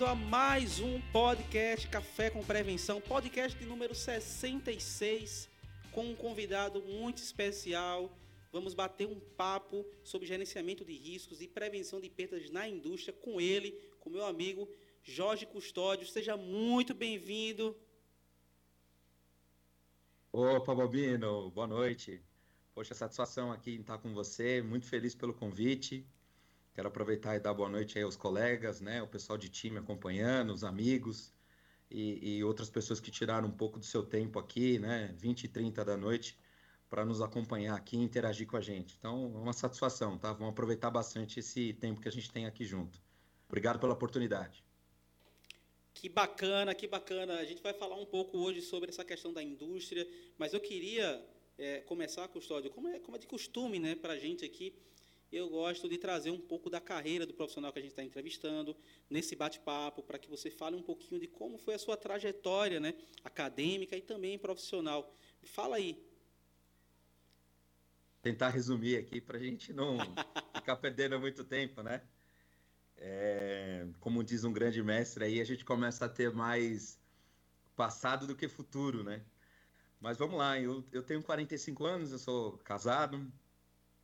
Bem-vindo a mais um podcast Café com Prevenção, podcast de número 66, com um convidado muito especial. Vamos bater um papo sobre gerenciamento de riscos e prevenção de perdas na indústria com ele, com meu amigo Jorge Custódio. Seja muito bem-vindo. Opa, Bobino, boa noite. Poxa, satisfação aqui em estar com você, muito feliz pelo convite. Quero aproveitar e dar boa noite aí aos colegas, né, o pessoal de time acompanhando, os amigos e, e outras pessoas que tiraram um pouco do seu tempo aqui, né, 20 e 30 da noite, para nos acompanhar aqui e interagir com a gente. Então, é uma satisfação, tá? Vamos aproveitar bastante esse tempo que a gente tem aqui junto. Obrigado pela oportunidade. Que bacana, que bacana. A gente vai falar um pouco hoje sobre essa questão da indústria, mas eu queria é, começar, Custódio, como é, como é de costume né, para a gente aqui, eu gosto de trazer um pouco da carreira do profissional que a gente está entrevistando nesse bate-papo, para que você fale um pouquinho de como foi a sua trajetória né, acadêmica e também profissional. Fala aí. Tentar resumir aqui para a gente não ficar perdendo muito tempo, né? É, como diz um grande mestre aí, a gente começa a ter mais passado do que futuro, né? Mas vamos lá, eu, eu tenho 45 anos, eu sou casado,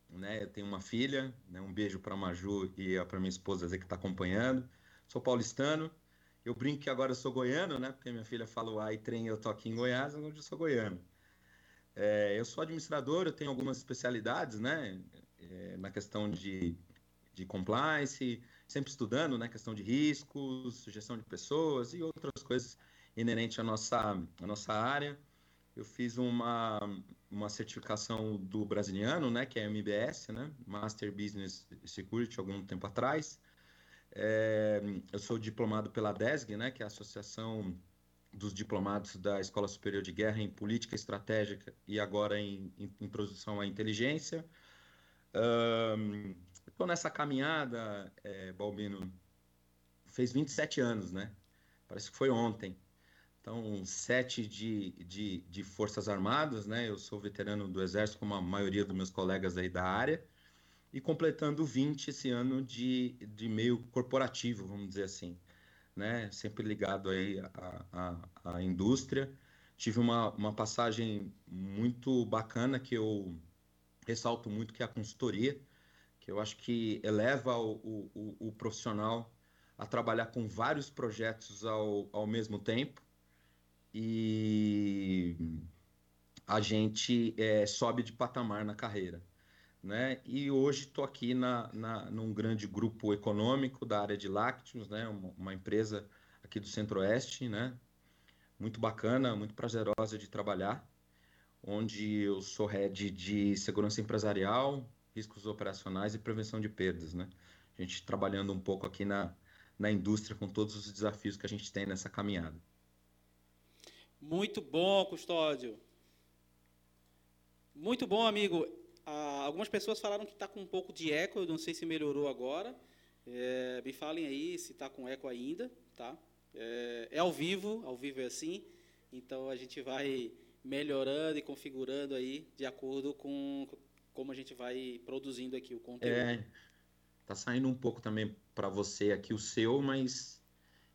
né? Eu tenho uma filha, né? Um beijo para a Maju e para minha esposa que está acompanhando. Sou paulistano. Eu brinco que agora eu sou goiano, né? Porque minha filha o e trem, eu tô aqui em Goiás, onde eu sou goiano. É, eu sou administrador, eu tenho algumas especialidades, né? É, na questão de, de compliance, sempre estudando, né? Questão de riscos, gestão de pessoas e outras coisas inerentes à nossa, à nossa área eu fiz uma, uma certificação do brasiliano, né, que é MBS, né, Master Business Security, algum tempo atrás. É, eu sou diplomado pela DESG, né, que é a Associação dos Diplomados da Escola Superior de Guerra em Política Estratégica e agora em, Introdução à Inteligência. Estou um, nessa caminhada, é, Balbino, fez 27 anos, né? Parece que foi ontem. Então, sete de, de, de Forças Armadas, né? Eu sou veterano do Exército, como a maioria dos meus colegas aí da área, e completando 20 esse ano de, de meio corporativo, vamos dizer assim, né? Sempre ligado aí à, à, à indústria. Tive uma, uma passagem muito bacana que eu ressalto muito, que é a consultoria, que eu acho que eleva o, o, o profissional a trabalhar com vários projetos ao, ao mesmo tempo e a gente é, sobe de patamar na carreira. Né? E hoje estou aqui na, na, num grande grupo econômico da área de lácteos, né? uma, uma empresa aqui do Centro-Oeste, né? muito bacana, muito prazerosa de trabalhar, onde eu sou head de segurança empresarial, riscos operacionais e prevenção de perdas. Né? A gente trabalhando um pouco aqui na, na indústria com todos os desafios que a gente tem nessa caminhada. Muito bom, Custódio. Muito bom, amigo. Ah, algumas pessoas falaram que está com um pouco de eco, eu não sei se melhorou agora. É, me falem aí se está com eco ainda, tá? É, é, ao vivo, ao vivo é assim, então a gente vai melhorando e configurando aí de acordo com como a gente vai produzindo aqui o conteúdo. É, tá saindo um pouco também para você aqui o seu, mas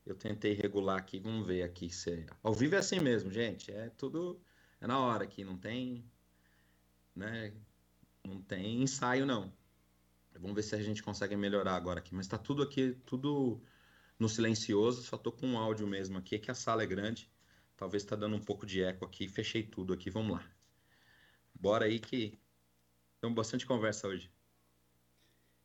eu tentei regular aqui, vamos ver aqui se ao vivo é assim mesmo, gente. É tudo é na hora aqui, não tem, né? Não tem ensaio não. Vamos ver se a gente consegue melhorar agora aqui, mas tá tudo aqui, tudo no silencioso, só tô com um áudio mesmo aqui, que a sala é grande. Talvez tá dando um pouco de eco aqui, fechei tudo aqui, vamos lá. Bora aí que temos bastante conversa hoje.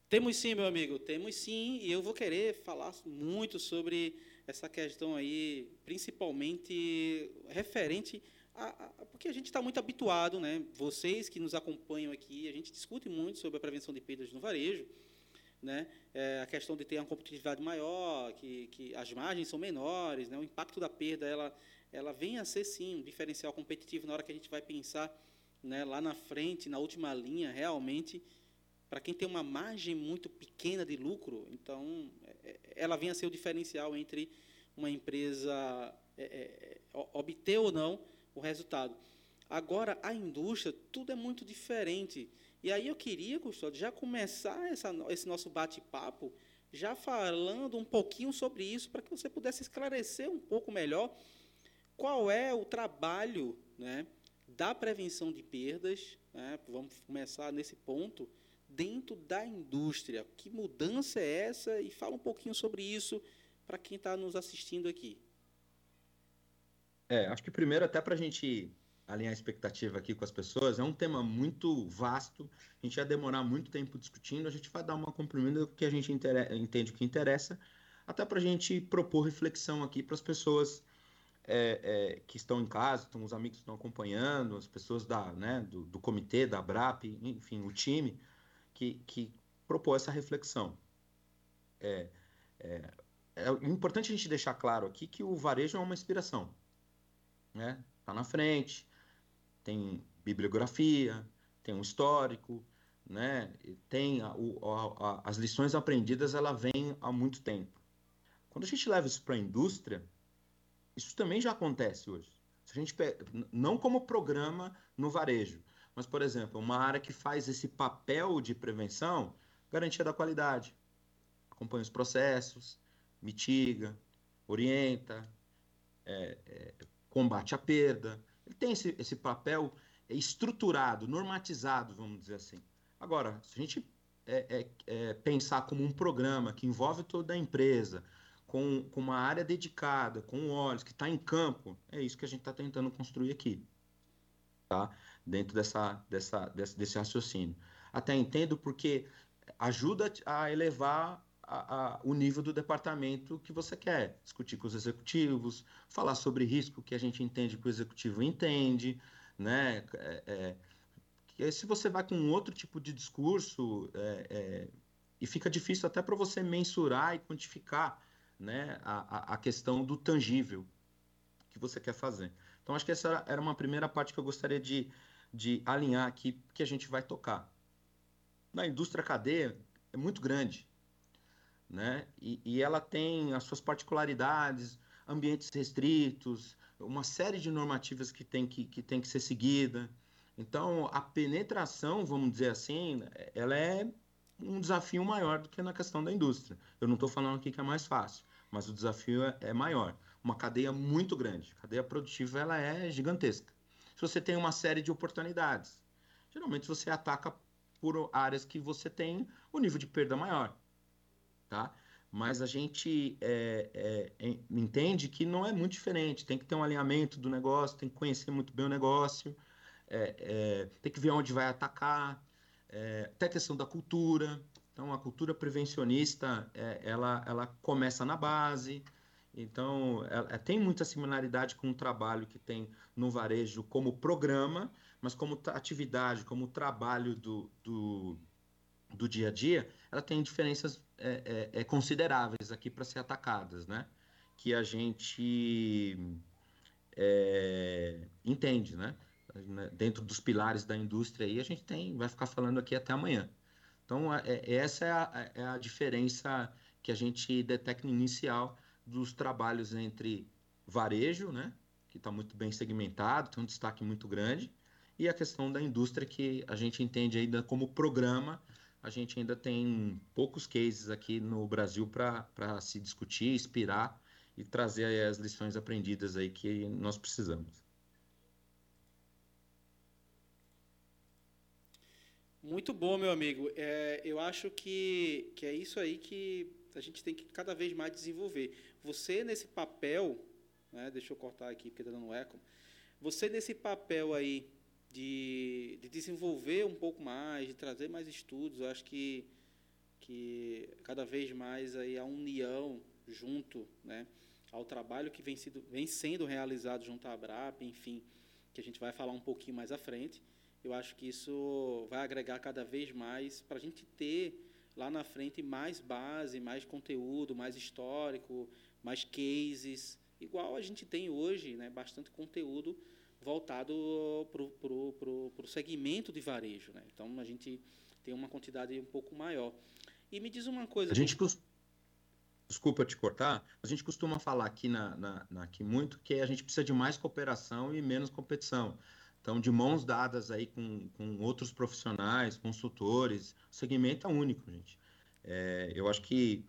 Temos sim, meu amigo, temos sim, e eu vou querer falar muito sobre essa questão aí, principalmente referente a, a porque a gente está muito habituado, né? Vocês que nos acompanham aqui, a gente discute muito sobre a prevenção de perdas no varejo, né? É, a questão de ter uma competitividade maior, que, que as margens são menores, né? O impacto da perda, ela, ela vem a ser sim um diferencial competitivo na hora que a gente vai pensar, né? Lá na frente, na última linha, realmente para quem tem uma margem muito pequena de lucro, então é, é, ela vem a ser o diferencial entre uma empresa é, obter ou não o resultado. Agora, a indústria, tudo é muito diferente. E aí eu queria, Custódio, já começar essa, esse nosso bate-papo já falando um pouquinho sobre isso, para que você pudesse esclarecer um pouco melhor qual é o trabalho né, da prevenção de perdas. Né, vamos começar nesse ponto, dentro da indústria. Que mudança é essa? E fala um pouquinho sobre isso para quem está nos assistindo aqui. É, acho que primeiro, até para a gente alinhar a expectativa aqui com as pessoas, é um tema muito vasto, a gente vai demorar muito tempo discutindo, a gente vai dar uma comprimida que a gente entende que interessa, até para a gente propor reflexão aqui para as pessoas é, é, que estão em casa, estão, os amigos que estão acompanhando, as pessoas da, né, do, do comitê, da BRAP, enfim, o time, que, que propôs essa reflexão. É, é, é importante a gente deixar claro aqui que o varejo é uma inspiração. Né? Tá na frente, tem bibliografia, tem um histórico, né? tem a, a, a, as lições aprendidas, ela vem há muito tempo. Quando a gente leva isso para a indústria, isso também já acontece hoje. Se a gente não como programa no varejo, mas por exemplo, uma área que faz esse papel de prevenção, garantia da qualidade, acompanha os processos, mitiga, orienta, é, é, combate a perda. Ele tem esse, esse papel estruturado, normatizado, vamos dizer assim. Agora, se a gente é, é, é, pensar como um programa que envolve toda a empresa, com, com uma área dedicada, com olhos, que está em campo, é isso que a gente está tentando construir aqui, tá? Dentro dessa, dessa, desse, desse raciocínio. Até entendo porque ajuda a elevar a, a, o nível do departamento que você quer. Discutir com os executivos, falar sobre risco que a gente entende que o executivo entende, né? É, é, se você vai com um outro tipo de discurso, é, é e fica difícil até para você mensurar e quantificar né, a, a questão do tangível que você quer fazer. Então, acho que essa era uma primeira parte que eu gostaria de, de alinhar aqui, que a gente vai tocar. Na indústria cadeia é muito grande, né? E, e ela tem as suas particularidades, ambientes restritos, uma série de normativas que tem que, que, tem que ser seguida. Então, a penetração, vamos dizer assim, ela é um desafio maior do que na questão da indústria. Eu não estou falando aqui que é mais fácil mas o desafio é, é maior. Uma cadeia muito grande. A cadeia produtiva ela é gigantesca. Se você tem uma série de oportunidades, geralmente você ataca por áreas que você tem o nível de perda maior, tá? Mas a gente é, é, entende que não é muito diferente. Tem que ter um alinhamento do negócio, tem que conhecer muito bem o negócio, é, é tem que ver onde vai atacar, é, até a questão da cultura. Então, a cultura prevencionista, é, ela, ela começa na base. Então, ela, é, tem muita similaridade com o trabalho que tem no varejo como programa, mas como atividade, como trabalho do, do, do dia a dia, ela tem diferenças é, é, é consideráveis aqui para ser atacadas, né? Que a gente é, entende, né? Dentro dos pilares da indústria aí, a gente tem, vai ficar falando aqui até amanhã. Então, é, é, essa é a, é a diferença que a gente detecta inicial dos trabalhos entre varejo, né, que está muito bem segmentado, tem um destaque muito grande, e a questão da indústria, que a gente entende ainda como programa. A gente ainda tem poucos cases aqui no Brasil para se discutir, inspirar e trazer as lições aprendidas aí que nós precisamos. Muito bom, meu amigo. É, eu acho que, que é isso aí que a gente tem que cada vez mais desenvolver. Você, nesse papel, né, deixa eu cortar aqui porque está dando eco, você, nesse papel aí de, de desenvolver um pouco mais, de trazer mais estudos, eu acho que, que cada vez mais aí a união junto né, ao trabalho que vem, sido, vem sendo realizado junto à ABRAP, enfim, que a gente vai falar um pouquinho mais à frente eu acho que isso vai agregar cada vez mais para a gente ter lá na frente mais base, mais conteúdo, mais histórico, mais cases, igual a gente tem hoje, né, bastante conteúdo voltado para o segmento de varejo. Né? Então, a gente tem uma quantidade um pouco maior. E me diz uma coisa... A gente costuma... Desculpa te cortar, a gente costuma falar aqui, na, na, na, aqui muito que a gente precisa de mais cooperação e menos competição. Então, de mãos dadas aí com, com outros profissionais, consultores, o segmento é único, gente. É, eu acho que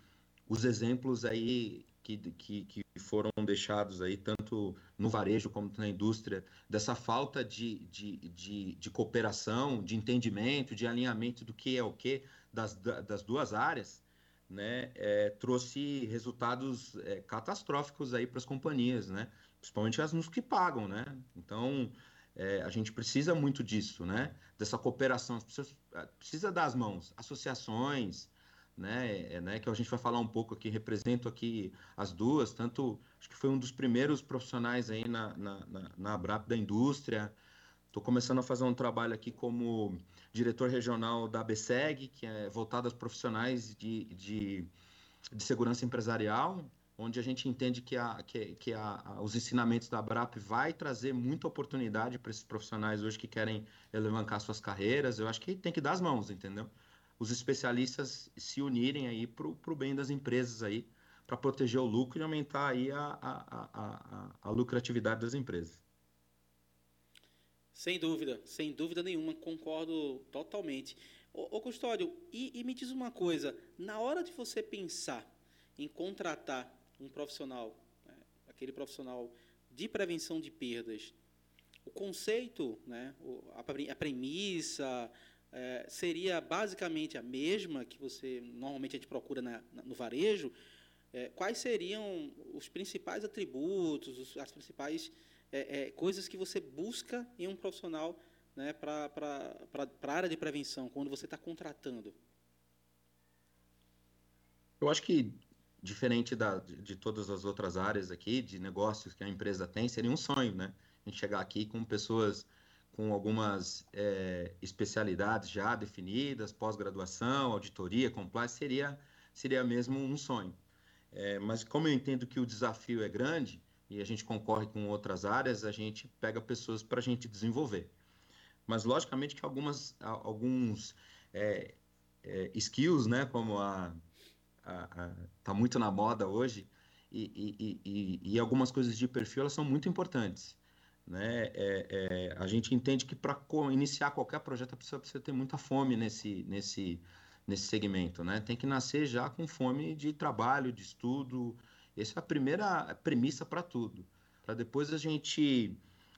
os exemplos aí que, que, que, foram deixados aí, tanto no varejo como na indústria, dessa falta de, de, de, de cooperação, de entendimento, de alinhamento do que é o que das, das duas áreas, né, é, trouxe resultados é, catastróficos aí para as companhias, né, principalmente as nos que pagam, né. Então, é, a gente precisa muito disso, né, dessa cooperação, precisa, precisa das mãos, associações, né, é, né, que a gente vai falar um pouco aqui, represento aqui as duas, tanto, acho que foi um dos primeiros profissionais aí na, na, na, na Abrap da indústria, estou começando a fazer um trabalho aqui como diretor regional da ABSEG, que é voltado aos profissionais de, de, de segurança empresarial, onde a gente entende que, a, que, que a, os ensinamentos da Abrap vai trazer muita oportunidade para esses profissionais hoje que querem alavancar suas carreiras. Eu acho que tem que dar as mãos, entendeu? Os especialistas se unirem aí para o bem das empresas aí, para proteger o lucro e aumentar aí a, a, a, a, lucratividade das empresas. Sem dúvida, sem dúvida nenhuma, concordo totalmente. Ô, Custódio, e, e me diz uma coisa, na hora de você pensar em contratar um profissional, né, aquele profissional de prevenção de perdas, o conceito, né, a premissa, é, seria basicamente a mesma que você normalmente a gente procura na, no varejo, é, quais seriam os principais atributos, os, as principais é, é coisas que você busca em um profissional né, para a área de prevenção, quando você está contratando? Eu acho que, diferente da, de, de todas as outras áreas aqui, de negócios que a empresa tem, seria um sonho, né? A gente chegar aqui com pessoas com algumas é, especialidades já definidas, pós-graduação, auditoria, compliance, seria, seria mesmo um sonho. É, mas como eu entendo que o desafio é grande e a gente concorre com outras áreas, a gente pega pessoas para a gente desenvolver. Mas logicamente que algumas, alguns é, é, skills, né, como a, está muito na moda hoje, e, e, e, e, algumas coisas de perfil elas são muito importantes. Né? É, é, a gente entende que para iniciar qualquer projeto precisa, precisa ter muita fome nesse, nesse, nesse segmento. Né? Tem que nascer já com fome de trabalho, de estudo. Essa é a primeira premissa para tudo. Para depois a gente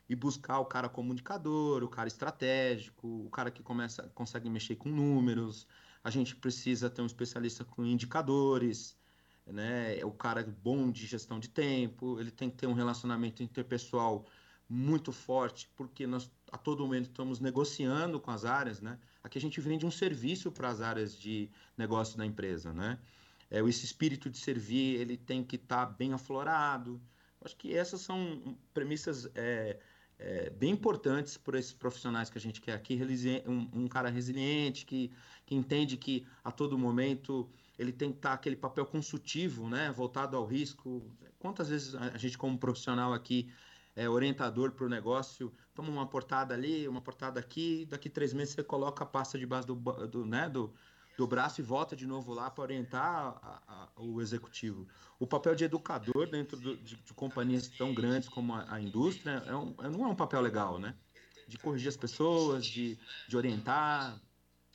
ir buscar o cara comunicador, o cara estratégico, o cara que começa, consegue mexer com números. A gente precisa ter um especialista com indicadores, né? O cara bom de gestão de tempo, ele tem que ter um relacionamento interpessoal muito forte, porque nós a todo momento estamos negociando com as áreas, né? Aqui a gente vende um serviço para as áreas de negócio da empresa, né? É, esse espírito de servir, ele tem que estar tá bem aflorado. Acho que essas são premissas é, é, bem importantes para esses profissionais que a gente quer aqui. Um, um, cara resiliente, que, que entende que a todo momento ele tem que estar tá aquele papel consultivo, né? Voltado ao risco. Quantas vezes a gente, como profissional aqui, é, orientador para o negócio, toma uma portada ali, uma portada aqui, daqui três meses você coloca a pasta debaixo do, do, né, do, do braço e volta de novo lá para orientar a, a, o executivo. O papel de educador dentro do, de, de, companhias tão grandes como a, a indústria é um, é, não é um papel legal, né? De corrigir as pessoas, de, de orientar,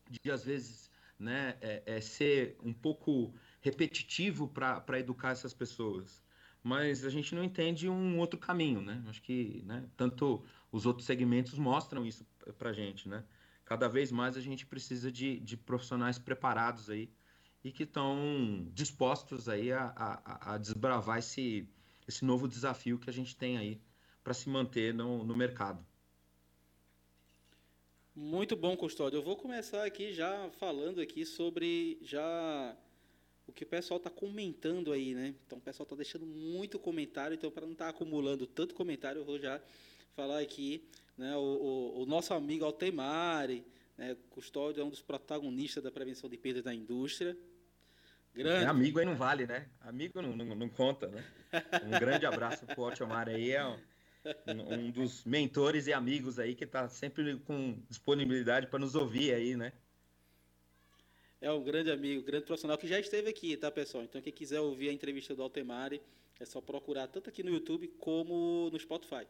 de às vezes né, é, é ser um pouco repetitivo para educar essas pessoas mas a gente não entende um outro caminho, né? Acho que né, tanto os outros segmentos mostram isso para a gente, né? Cada vez mais a gente precisa de, de profissionais preparados aí e que estão dispostos aí a, a, a, desbravar esse, esse novo desafio que a gente tem aí para se manter no, no mercado. Muito bom, Custódio. Eu vou começar aqui já falando aqui sobre já o que o pessoal está comentando aí, né? Então o pessoal está deixando muito comentário, então para não estar tá acumulando tanto comentário, eu vou já falar aqui, né? O, o, o nosso amigo Altemari, né? Custódio é um dos protagonistas da prevenção de perdas da indústria. Grande. É amigo aí não vale, né? Amigo não, não, não conta, né? Um grande abraço para o Altemari aí, é um, um, dos mentores e amigos aí que está sempre com disponibilidade para nos ouvir aí, né? É um grande amigo, grande profissional que já esteve aqui, tá, pessoal? Então, quem quiser ouvir a entrevista do Altemari, é só procurar tanto aqui no YouTube como no Spotify.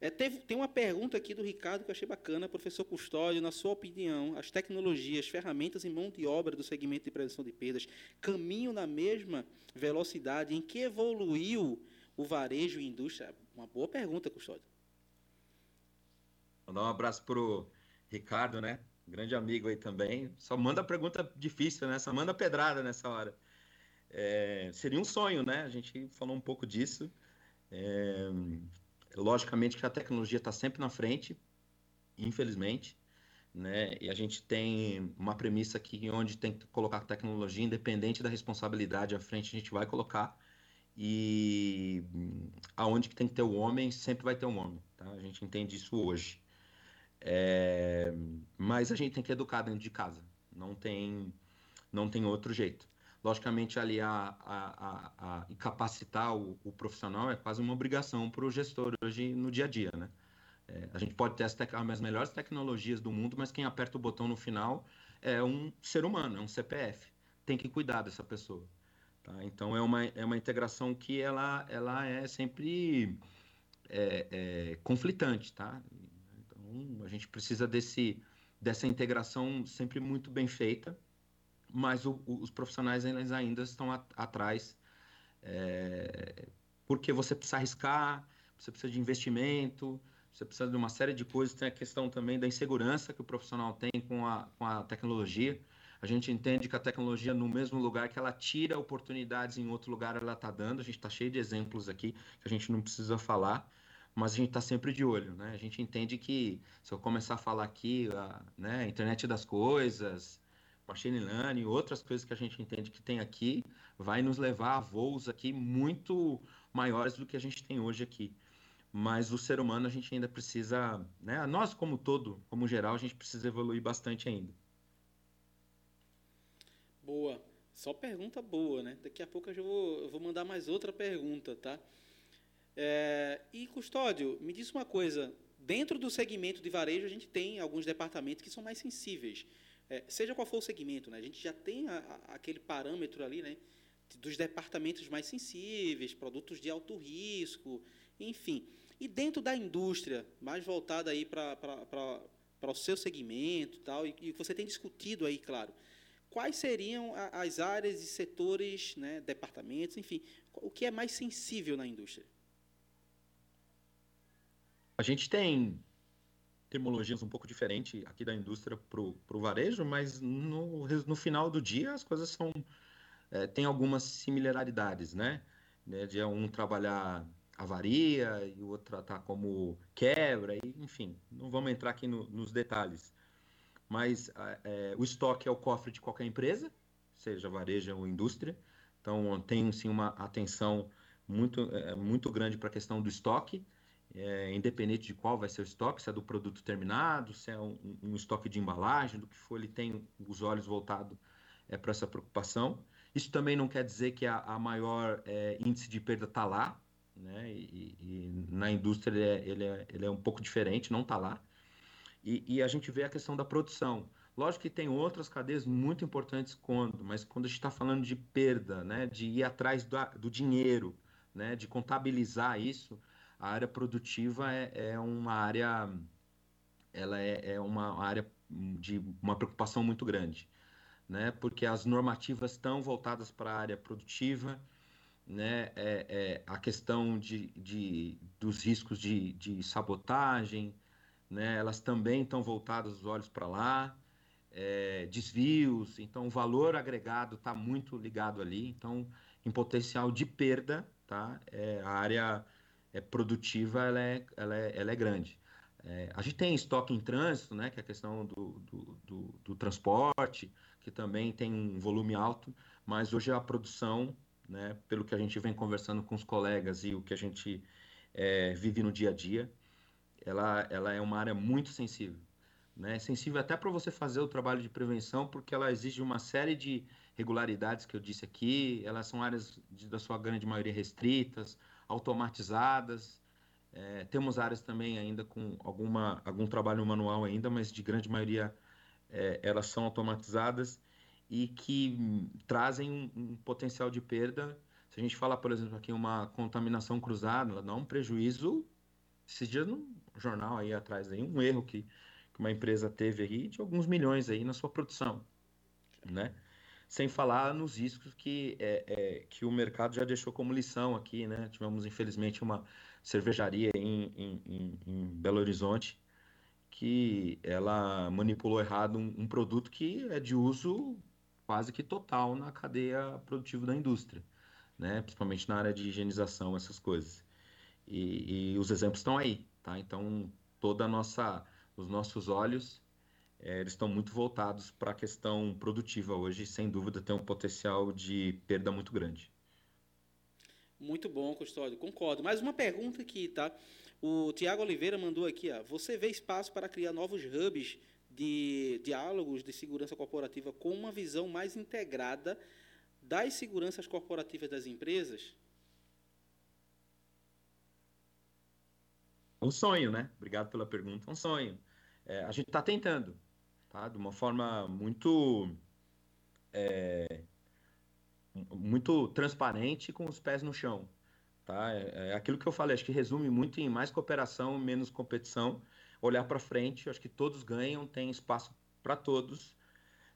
É, teve, tem uma pergunta aqui do Ricardo que eu achei bacana. Professor Custódio, na sua opinião, as tecnologias, ferramentas e mão de obra do segmento de prevenção de perdas caminham na mesma velocidade em que evoluiu o varejo e a indústria? Uma boa pergunta, Custódio. Vou dar um abraço para o Ricardo, né? Grande amigo aí também. Só manda pergunta difícil, né? Só manda pedrada nessa hora. É, seria um sonho, né? A gente falou um pouco disso. É, logicamente que a tecnologia está sempre na frente, infelizmente, né? E a gente tem uma premissa aqui onde tem que colocar tecnologia, independente da responsabilidade à frente, a gente vai colocar. E aonde que tem que ter o homem, sempre vai ter um homem, tá? A gente entende isso hoje. É... Mas a gente tem que educar dentro de casa, não tem, não tem outro jeito. Logicamente, ali a, a, a, a capacitar o, o, profissional é quase uma obrigação para o gestor hoje no dia a dia, né? É, a gente pode ter as, as, melhores tecnologias do mundo, mas quem aperta o botão no final é um ser humano, é um CPF. Tem que cuidar dessa pessoa. Tá? Então é uma, é uma integração que ela, ela é sempre é, é, conflitante, tá? A gente precisa desse, dessa integração sempre muito bem feita mas o, o, os profissionais eles ainda estão a, atrás, é, porque você precisa arriscar, você precisa de investimento, você precisa de uma série de coisas. Tem a questão também da insegurança que o profissional tem com a, com a tecnologia. A gente entende que a tecnologia, no mesmo lugar que ela tira oportunidades, em outro lugar ela está dando. A gente está cheio de exemplos aqui que a gente não precisa falar, mas a gente está sempre de olho. Né? A gente entende que, se eu começar a falar aqui, a né, internet das coisas, machine learning, outras coisas que a gente entende que tem aqui, vai nos levar a voos aqui muito maiores do que a gente tem hoje aqui. Mas o ser humano a gente ainda precisa, né? Nós como todo, como geral, a gente precisa evoluir bastante ainda. Boa. Só pergunta boa, né? Daqui a pouco eu, vou, eu vou mandar mais outra pergunta, tá? É, e Custódio, me diz uma coisa. Dentro do segmento de varejo, a gente tem alguns departamentos que são mais sensíveis é, seja qual for o segmento, né, a gente já tem a, a, aquele parâmetro ali, né, dos departamentos mais sensíveis, produtos de alto risco, enfim. E dentro da indústria, mais voltada aí para o seu segmento tal, e, e você tem discutido aí, claro, quais seriam as áreas e setores, né, departamentos, enfim, o que é mais sensível na indústria? A gente tem termologias um pouco diferentes aqui da indústria para o varejo, mas no, no final do dia as coisas são é, tem algumas similaridades, né? né? De um trabalhar avaria e o outro tratar como quebra, e, enfim, não vamos entrar aqui no, nos detalhes. Mas é, o estoque é o cofre de qualquer empresa, seja varejo ou indústria, então tem sim uma atenção muito, é, muito grande para a questão do estoque é, independente de qual vai ser o estoque, se é do produto terminado, se é um, um estoque de embalagem, do que for, ele tem os olhos voltados é, para essa preocupação. Isso também não quer dizer que a, a maior é, índice de perda está lá, né? E, e, na indústria ele é, ele é, ele é um pouco diferente, não está lá. E, e, a gente vê a questão da produção. Lógico que tem outras cadeias muito importantes quando, mas quando a gente está falando de perda, né, de ir atrás do, do dinheiro, né, de contabilizar isso, a área produtiva é, é uma área ela é, é, uma área de uma preocupação muito grande, né? Porque as normativas estão voltadas para a área produtiva, né? É, é a questão de, de, dos riscos de, de sabotagem, né? Elas também estão voltadas os olhos para lá, é, desvios, então o valor agregado está muito ligado ali, então em potencial de perda, tá? É, a área é produtiva, ela é, ela é, ela é grande. É, a gente tem estoque em trânsito, né, que é a questão do, do, do, do, transporte, que também tem um volume alto, mas hoje a produção, né, pelo que a gente vem conversando com os colegas e o que a gente é, vive no dia a dia, ela, ela é uma área muito sensível. Né, sensível até para você fazer o trabalho de prevenção, porque ela exige uma série de regularidades que eu disse aqui, elas são áreas de, da sua grande maioria restritas, automatizadas. É, temos áreas também ainda com alguma, algum trabalho manual ainda, mas de grande maioria é, elas são automatizadas e que trazem um, um, potencial de perda. Se a gente falar, por exemplo, aqui uma contaminação cruzada, ela dá um prejuízo esses dias no jornal aí atrás aí um erro que, que uma empresa teve aí de alguns milhões aí na sua produção, né? Sem falar nos riscos que, é, é, que o mercado já deixou como lição aqui, né? Tivemos, infelizmente, uma cervejaria em, em, em, Belo Horizonte que ela manipulou errado um, um, produto que é de uso quase que total na cadeia produtiva da indústria, né? Principalmente na área de higienização, essas coisas. E, e os exemplos estão aí, tá? Então, toda nossa, os nossos olhos é, eles estão muito voltados para a questão produtiva hoje, sem dúvida tem um potencial de perda muito grande. Muito bom, Custódio, concordo. Mais uma pergunta aqui, tá? O Tiago Oliveira mandou aqui, ó, você vê espaço para criar novos hubs de diálogos de segurança corporativa com uma visão mais integrada das seguranças corporativas das empresas? Um sonho, né? Obrigado pela pergunta. Um sonho. É, a gente está tentando tá? de uma forma muito é, muito transparente com os pés no chão. Tá? É, é, aquilo que eu falei, acho que resume muito em mais cooperação, menos competição, olhar para frente, acho que todos ganham, tem espaço para todos.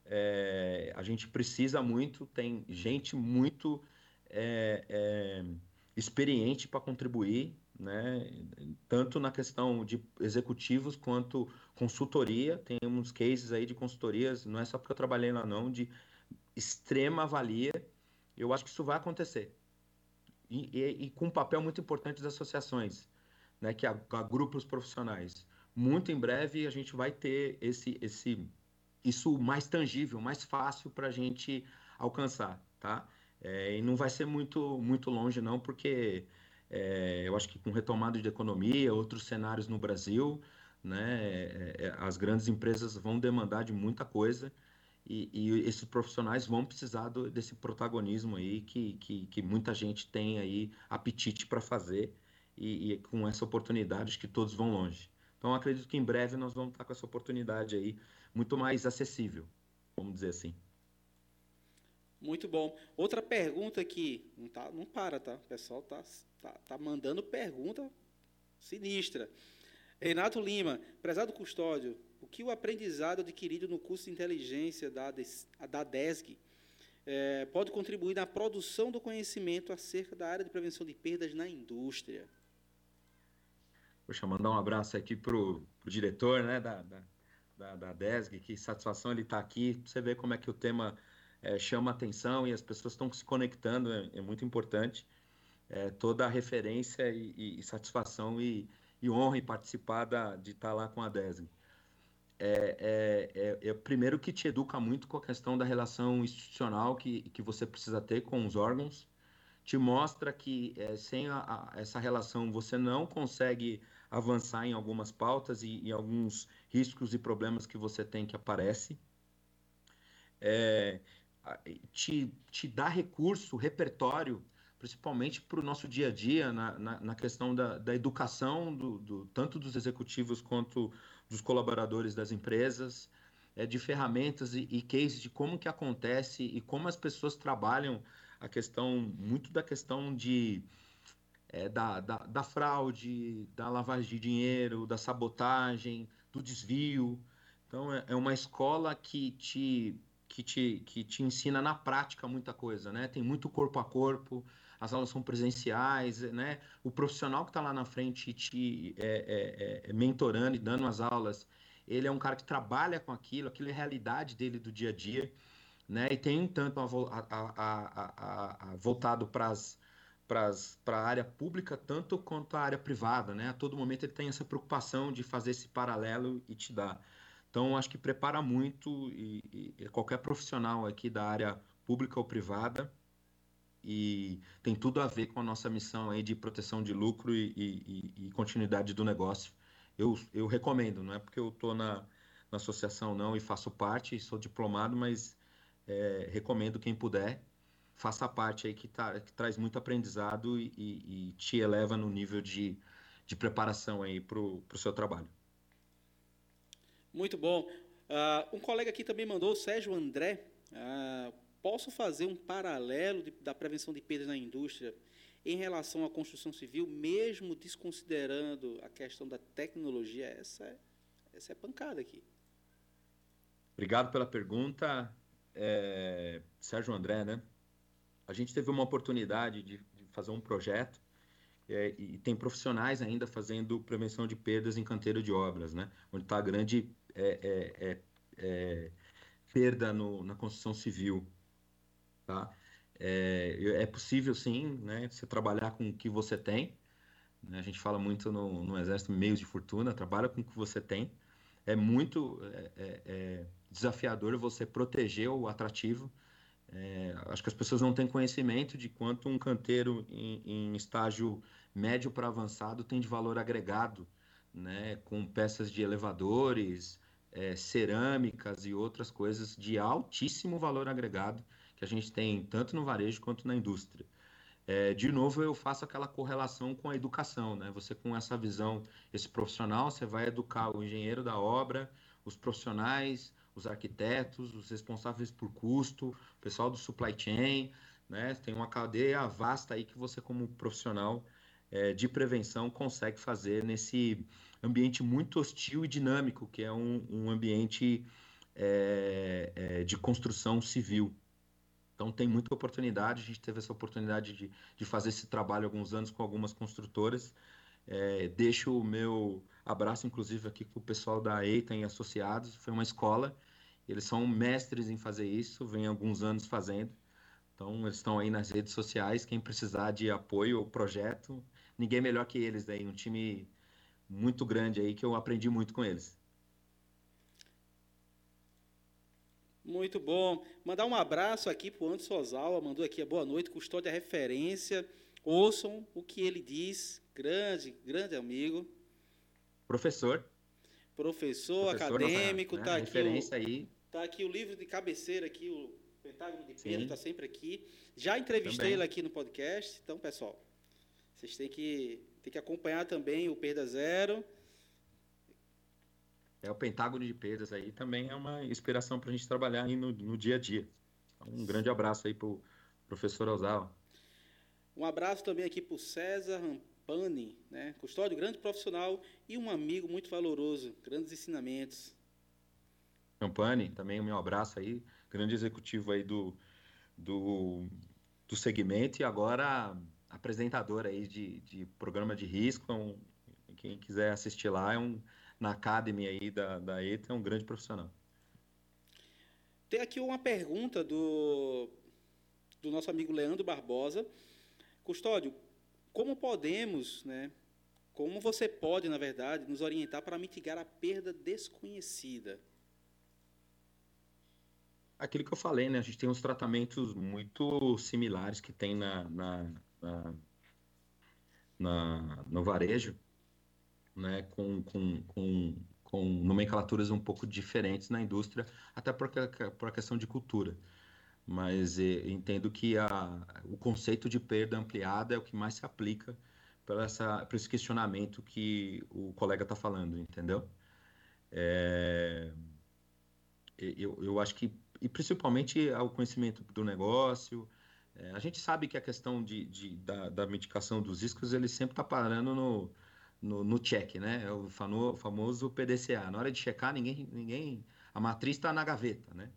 É, a gente precisa muito, tem gente muito é, é experiente para contribuir, né? tanto na questão de executivos quanto consultoria. Tem uns cases aí de consultorias, não é só porque eu trabalhei lá, não, de extrema valia. Eu acho que isso vai acontecer. E, e, e com um papel muito importante das associações, né? que há grupos profissionais. Muito em breve a gente vai ter esse, esse, isso mais tangível, mais fácil para a gente alcançar, tá? É, e não vai ser muito, muito longe, não, porque é, eu acho que com retomada de economia, outros cenários no Brasil, né, é, é, as grandes empresas vão demandar de muita coisa e, e esses profissionais vão precisar do, desse protagonismo aí que, que, que, muita gente tem aí apetite para fazer e, e, com essa oportunidade que todos vão longe. Então acredito que em breve nós vamos estar com essa oportunidade aí muito mais acessível, vamos dizer assim. Muito bom. Outra pergunta aqui, não, tá, não para, tá? O pessoal tá, tá, tá mandando pergunta sinistra. Renato Lima, prezado custódio, o que o aprendizado adquirido no curso de inteligência da, da DESG é, pode contribuir na produção do conhecimento acerca da área de prevenção de perdas na indústria? Poxa, mandar um abraço aqui para o diretor né, da, da, da, DESG, que satisfação ele estar tá aqui, você ver como é que o tema é, chama atenção e as pessoas estão se conectando, é, é muito importante. É, toda a referência e, e, satisfação e, e, honra em participar da, de estar lá com a DESG. É, é, é, é, primeiro que te educa muito com a questão da relação institucional que, que você precisa ter com os órgãos, te mostra que é, sem a, a, essa relação você não consegue avançar em algumas pautas e, e alguns riscos e problemas que você tem que aparece. É, te, te dá recurso, repertório, principalmente para o nosso dia a dia, na, na, na questão da, da educação, do, do, tanto dos executivos quanto dos colaboradores das empresas, é, de ferramentas e, e cases de como que acontece e como as pessoas trabalham a questão, muito da questão de, é, da, da, da fraude, da lavagem de dinheiro, da sabotagem, do desvio. Então, é, é uma escola que te que te, que te ensina na prática muita coisa, né? Tem muito corpo a corpo, as aulas são presenciais, né? O profissional que está lá na frente te é, é, é, mentorando e dando as aulas, ele é um cara que trabalha com aquilo, aquilo é a realidade dele do dia a dia, né? E tem tanto a, a, a, voltado para para a área pública tanto quanto a área privada, né? A todo momento ele tem essa preocupação de fazer esse paralelo e te dar. Então, acho que prepara muito e, e, qualquer profissional aqui da área pública ou privada e tem tudo a ver com a nossa missão aí de proteção de lucro e, e, e continuidade do negócio. Eu, eu recomendo, não é porque eu estou na, na associação não e faço parte, sou diplomado, mas é, recomendo quem puder, faça parte aí que, tá, que traz muito aprendizado e, e te eleva no nível de, de preparação aí para o seu trabalho. Muito bom. Uh, um colega aqui também mandou, o Sérgio André. Uh, posso fazer um paralelo de, da prevenção de perdas na indústria em relação à construção civil, mesmo desconsiderando a questão da tecnologia, essa é, essa é pancada aqui. Obrigado pela pergunta, é, Sérgio André, né? A gente teve uma oportunidade de, de fazer um projeto é, e tem profissionais ainda fazendo prevenção de perdas em canteiro de obras, né? Onde está a grande é, é, é, é, perda no, na construção civil, tá? É, é, possível, sim, né, você trabalhar com o que você tem. Né? A gente fala muito no, no Exército meios de fortuna, trabalha com o que você tem. É muito desafiador você proteger o atrativo. É, acho que as pessoas não têm conhecimento de quanto um canteiro em, em estágio médio para avançado tem de valor agregado, né, com peças de elevadores, é, cerâmicas e outras coisas de altíssimo valor agregado que a gente tem tanto no varejo quanto na indústria. É, de novo, eu faço aquela correlação com a educação, né? Você com essa visão, esse profissional, você vai educar o engenheiro da obra, os profissionais, os arquitetos, os responsáveis por custo, o pessoal do supply chain, né? Tem uma cadeia vasta aí que você como profissional é, de prevenção consegue fazer nesse ambiente muito hostil e dinâmico que é um, um ambiente é, de construção civil. Então tem muita oportunidade, a gente teve essa oportunidade de, de fazer esse trabalho há alguns anos com algumas construtoras. É, deixo o meu abraço, inclusive, aqui com o pessoal da EITA em Associados, foi uma escola, eles são mestres em fazer isso, vem alguns anos fazendo. Então, eles estão aí nas redes sociais, quem precisar de apoio ao projeto, ninguém melhor que eles aí, um time muito grande aí que eu aprendi muito com eles. Muito bom. Mandar um abraço aqui para o Anderson Ozawa, mandou aqui a boa noite, custódia referência. Ouçam o que ele diz, grande, grande amigo. Professor. Professor, Professor acadêmico, está né? aqui. Referência o, aí. Tá aqui o livro de cabeceira aqui, o Pentágono de Pedro, está sempre aqui. Já entrevistei também. ele aqui no podcast, então, pessoal, vocês têm que, têm que acompanhar também o Perda Zero. É o pentágono de perdas aí também é uma inspiração para a gente trabalhar aí no, no dia a dia. Então, um grande abraço aí para o professor Ozawa. Um abraço também aqui para o César Rampani, né? custódio, grande profissional e um amigo muito valoroso, grandes ensinamentos. Rampani, também o meu abraço aí, grande executivo aí do, do, do segmento e agora apresentador aí de, de programa de risco. Então, quem quiser assistir lá é um na Academy aí da, da ETA, é um grande profissional. Tem aqui uma pergunta do, do nosso amigo Leandro Barbosa. Custódio, como podemos, né, como você pode, na verdade, nos orientar para mitigar a perda desconhecida? Aquilo que eu falei, né? A gente tem uns tratamentos muito similares que tem na, na, na, na no varejo, né, com, com, com, com nomenclaturas um pouco diferentes na indústria, até por, por questão de cultura. Mas eh, entendo que a, o conceito de perda ampliada é o que mais se aplica para essa, esse questionamento que o colega está falando, entendeu? É, eu, eu acho que, e principalmente o conhecimento do negócio, é, a gente sabe que a questão de, de da, da mitigação dos riscos, ele sempre está parando no, no, no check, né? É o famoso PDCA. Na hora de checar, ninguém, ninguém a matriz está na gaveta, né?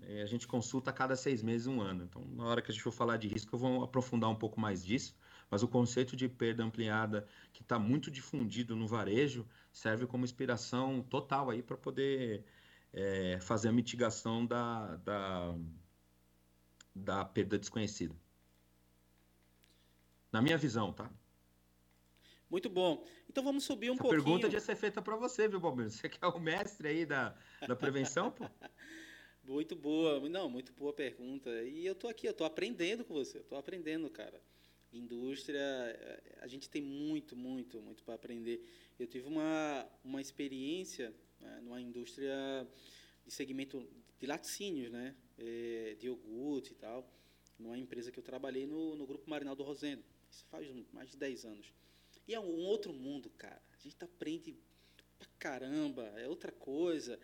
E a gente consulta a cada seis meses, um ano. Então, na hora que a gente for falar de risco, eu vou aprofundar um pouco mais disso. Mas o conceito de perda ampliada, que está muito difundido no varejo, serve como inspiração total aí para poder é, fazer a mitigação da, da, da perda desconhecida. Na minha visão, tá? Muito bom. Então vamos subir um Essa pouquinho. A pergunta devia ser feita para você, viu, Balbino? Você que é o mestre aí da, da prevenção, pô? muito boa. Não, muito boa pergunta. E eu tô aqui, eu tô aprendendo com você. Eu tô aprendendo, cara. Indústria, a gente tem muito, muito, muito para aprender. Eu tive uma, uma experiência né, numa indústria de segmento de laticínios, né? É, de iogurte e tal, numa empresa que eu trabalhei no, no Grupo Marinaldo Rosendo. Isso faz mais de 10 anos. E é um outro mundo, cara. A gente aprende pra caramba, é outra coisa.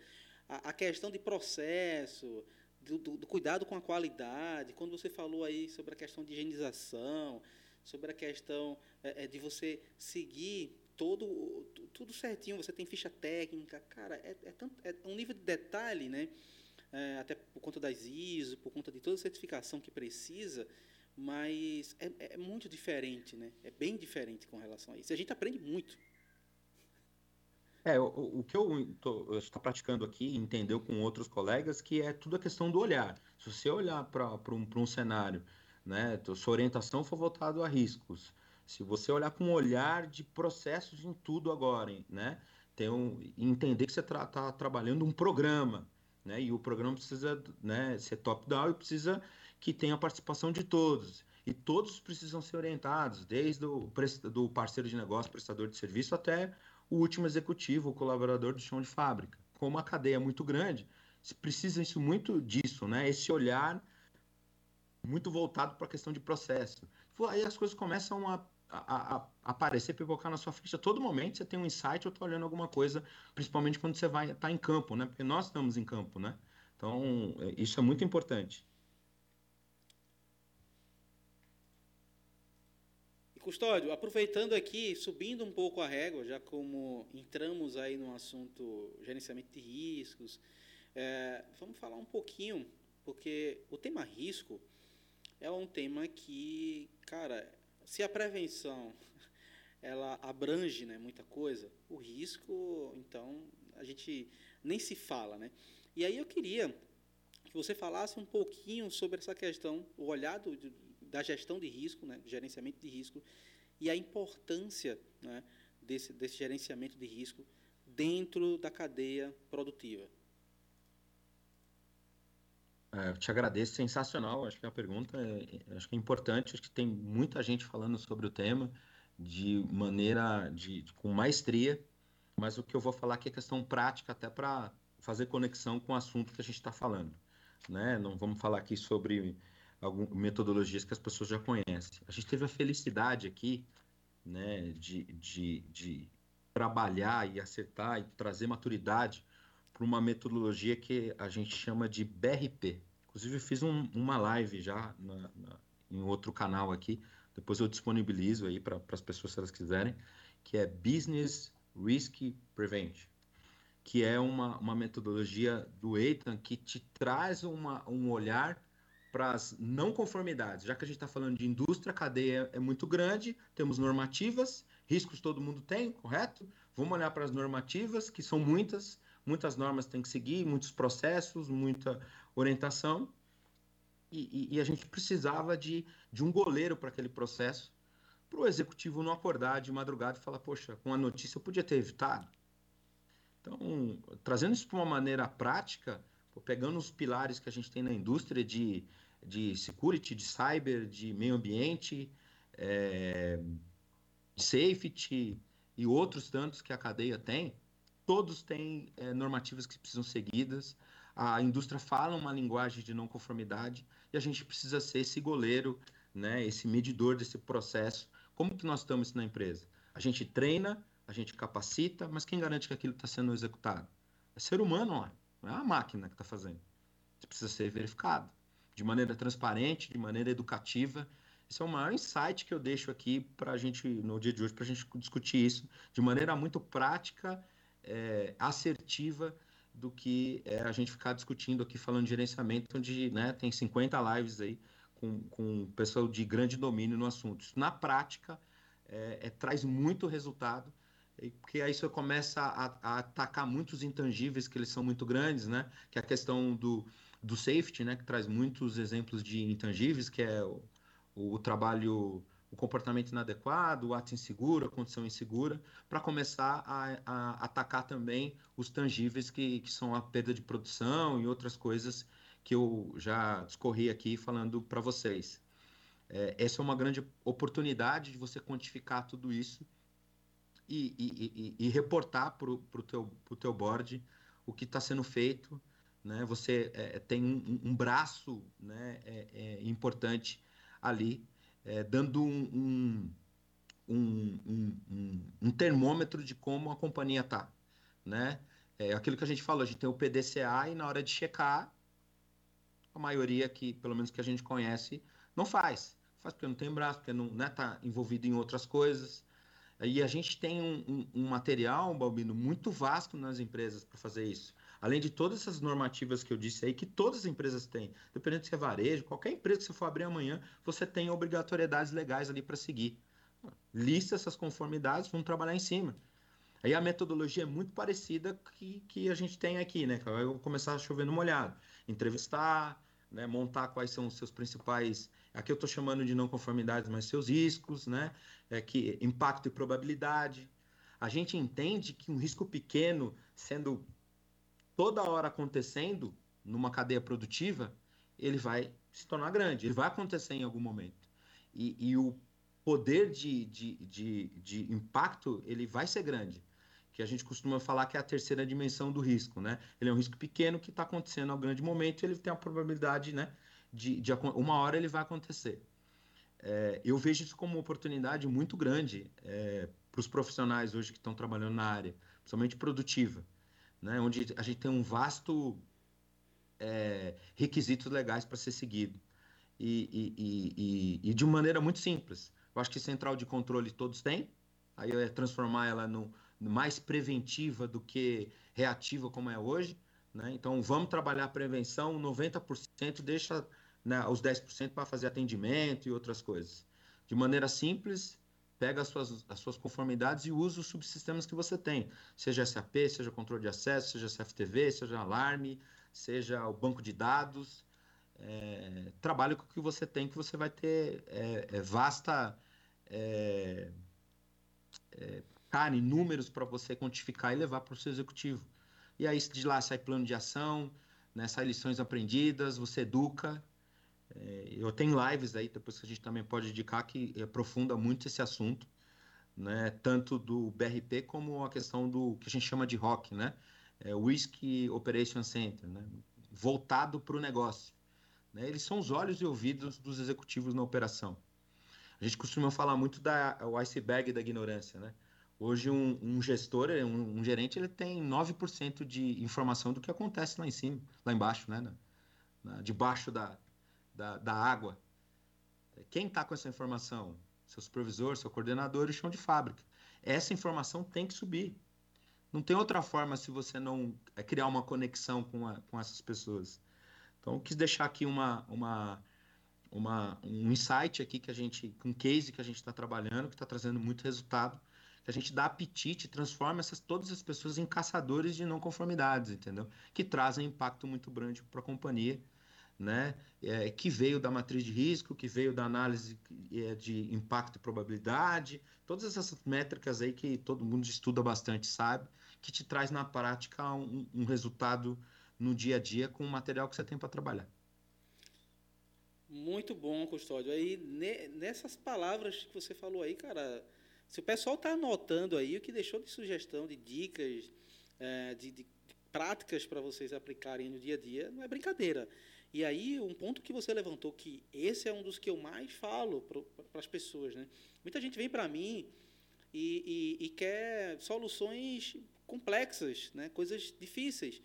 A, a questão de processo, do, do, do, cuidado com a qualidade, quando você falou aí sobre a questão de higienização, sobre a questão é, é, de você seguir todo tudo certinho, você tem ficha técnica, cara, é, é, tanto, é um nível de detalhe, né? É, até por conta das ISO, por conta de toda a certificação que precisa, mas é, é, muito diferente, né? É bem diferente com relação a isso. A gente aprende muito. É, o, o que eu estou praticando aqui, entendeu com outros colegas, que é tudo a questão do olhar. Se você olhar para um, um cenário, né, sua orientação for voltada a riscos, se você olhar com um olhar de processos em tudo agora, né, tem um, entender que você está tra trabalhando um programa, né, e o programa precisa né, ser top-down e precisa que tenha a participação de todos. E todos precisam ser orientados, desde o do parceiro de negócio, prestador de serviço, até o último executivo, o colaborador do chão de fábrica. Como a cadeia é muito grande, precisa isso muito disso, né? Esse olhar muito voltado para a questão de processo. Aí as coisas começam a, a, a, aparecer, pipocar na sua ficha. Todo momento você tem um insight ou está olhando alguma coisa, principalmente quando você vai estar tá em campo, né? Porque nós estamos em campo, né? Então, é, isso é muito importante. Custódio, aproveitando aqui, subindo um pouco a régua, já como entramos aí no assunto gerenciamento de riscos, é, vamos falar um pouquinho, porque o tema risco é um tema que, cara, se a prevenção ela abrange né, muita coisa, o risco, então, a gente nem se fala, né? E aí eu queria que você falasse um pouquinho sobre essa questão, o olhar do, da gestão de risco, né, gerenciamento de risco, e a importância né, desse, desse gerenciamento de risco dentro da cadeia produtiva. É, eu te agradeço, sensacional. Acho que a pergunta é, acho que é importante. Acho que tem muita gente falando sobre o tema de maneira de com maestria. Mas o que eu vou falar aqui é questão prática, até para fazer conexão com o assunto que a gente está falando. Né? Não vamos falar aqui sobre algumas metodologias que as pessoas já conhecem. A gente teve a felicidade aqui né, de, de, de trabalhar e acertar e trazer maturidade para uma metodologia que a gente chama de BRP. Inclusive, eu fiz um, uma live já na, na, em outro canal aqui, depois eu disponibilizo aí para as pessoas se elas quiserem, que é Business Risk Prevention, que é uma, uma metodologia do Eitan que te traz uma, um olhar para as não conformidades, já que a gente está falando de indústria, a cadeia é muito grande, temos normativas, riscos todo mundo tem, correto? Vamos olhar para as normativas, que são muitas, muitas normas tem que seguir, muitos processos, muita orientação, e, e, e a gente precisava de, de um goleiro para aquele processo, para o executivo não acordar de madrugada e falar, poxa, com a notícia eu podia ter evitado. Então, trazendo isso para uma maneira prática, pegando os pilares que a gente tem na indústria de, de security, de cyber, de meio ambiente, é, safety e outros tantos que a cadeia tem, todos têm é, normativas que precisam seguidas. A indústria fala uma linguagem de não conformidade e a gente precisa ser esse goleiro, né, esse medidor desse processo. Como que nós estamos na empresa? A gente treina, a gente capacita, mas quem garante que aquilo está sendo executado? É ser humano, ó. Não é a máquina que está fazendo. Isso precisa ser verificado de maneira transparente, de maneira educativa. Esse é o maior insight que eu deixo aqui para a gente, no dia de hoje, para a gente discutir isso de maneira muito prática, é, assertiva, do que é, a gente ficar discutindo aqui, falando de gerenciamento, onde né, tem 50 lives aí com, com pessoal de grande domínio no assunto. Isso, na prática, é, é traz muito resultado porque aí você começa a, a, atacar muitos intangíveis que eles são muito grandes, né? Que é a questão do, do safety, né? Que traz muitos exemplos de intangíveis, que é o, o, trabalho, o comportamento inadequado, o ato inseguro, a condição insegura, para começar a, a, atacar também os tangíveis que, que são a perda de produção e outras coisas que eu já discorri aqui falando para vocês. É, essa é uma grande oportunidade de você quantificar tudo isso e, e, e, e reportar para o teu, pro teu board o que está sendo feito. Né? Você é, tem um, um, braço né, é, é importante ali, é, dando um, um, um, termômetro de como a companhia está. Né? É aquilo que a gente falou, a gente tem o PDCA e na hora de checar, a maioria que, pelo menos que a gente conhece, não faz. faz porque não tem braço, porque não está né, tá envolvido em outras coisas. E a gente tem um, um, um material, Balbino, muito vasto nas empresas para fazer isso. Além de todas essas normativas que eu disse aí, que todas as empresas têm, dependendo se é varejo, qualquer empresa que você for abrir amanhã, você tem obrigatoriedades legais ali para seguir. Lista essas conformidades, vamos trabalhar em cima. Aí a metodologia é muito parecida que, que a gente tem aqui, né? Vai começar no molhado. Entrevistar, né? montar quais são os seus principais. Aqui eu estou chamando de não conformidades, mas seus riscos, né? É que impacto e probabilidade. A gente entende que um risco pequeno, sendo toda hora acontecendo numa cadeia produtiva, ele vai se tornar grande, ele vai acontecer em algum momento. E, e o poder de, de, de, de impacto, ele vai ser grande que a gente costuma falar que é a terceira dimensão do risco, né? Ele é um risco pequeno que está acontecendo a um grande momento e ele tem a probabilidade, né, de, de uma hora ele vai acontecer. É, eu vejo isso como uma oportunidade muito grande é, para os profissionais hoje que estão trabalhando na área, principalmente produtiva, né? Onde a gente tem um vasto é, requisitos legais para ser seguido e, e, e, e de maneira muito simples. Eu acho que central de controle todos têm, aí é transformar ela no mais preventiva do que reativa como é hoje. Né? Então, vamos trabalhar a prevenção, 90% deixa né, os 10% para fazer atendimento e outras coisas. De maneira simples, pega as suas, as suas conformidades e usa os subsistemas que você tem, seja SAP, seja controle de acesso, seja CFTV, seja alarme, seja o banco de dados. É, trabalhe com o que você tem, que você vai ter é, é, vasta é, é, carne, números para você quantificar e levar para o seu executivo. E aí de lá sai plano de ação, né, sai lições aprendidas, você educa. É, eu tenho lives aí, depois que a gente também pode indicar, que aprofunda muito esse assunto, né, tanto do BRP como a questão do que a gente chama de ROC, né, é, Whisky Operation Center, né, voltado para o negócio. Né, eles são os olhos e ouvidos dos executivos na operação. A gente costuma falar muito da o iceberg da ignorância, né? Hoje, um, um gestor, um, um, gerente, ele tem 9% de informação do que acontece lá em cima, lá embaixo, né? Na, na, debaixo da, da, da água. Quem está com essa informação? Seu supervisor, seu coordenador e chão de fábrica. Essa informação tem que subir. Não tem outra forma se você não é, criar uma conexão com, a, com essas pessoas. Então, quis deixar aqui uma, uma, uma, um insight aqui que a gente, um case que a gente está trabalhando, que está trazendo muito resultado a gente dá apetite, transforma essas, todas as pessoas em caçadores de não conformidades, entendeu? Que trazem impacto muito grande para a companhia, né? É, que veio da matriz de risco, que veio da análise é, de impacto e probabilidade, todas essas métricas aí que todo mundo estuda bastante, sabe? Que te traz na prática um, um resultado no dia a dia com o material que você tem para trabalhar. Muito bom, Custódio. Aí, nessas palavras que você falou aí, cara, se o pessoal está anotando aí o que deixou de sugestão, de dicas, é, de, de práticas para vocês aplicarem no dia a dia, não é brincadeira. E aí, um ponto que você levantou, que esse é um dos que eu mais falo para as pessoas. Né? Muita gente vem para mim e, e, e, quer soluções complexas, né? coisas difíceis.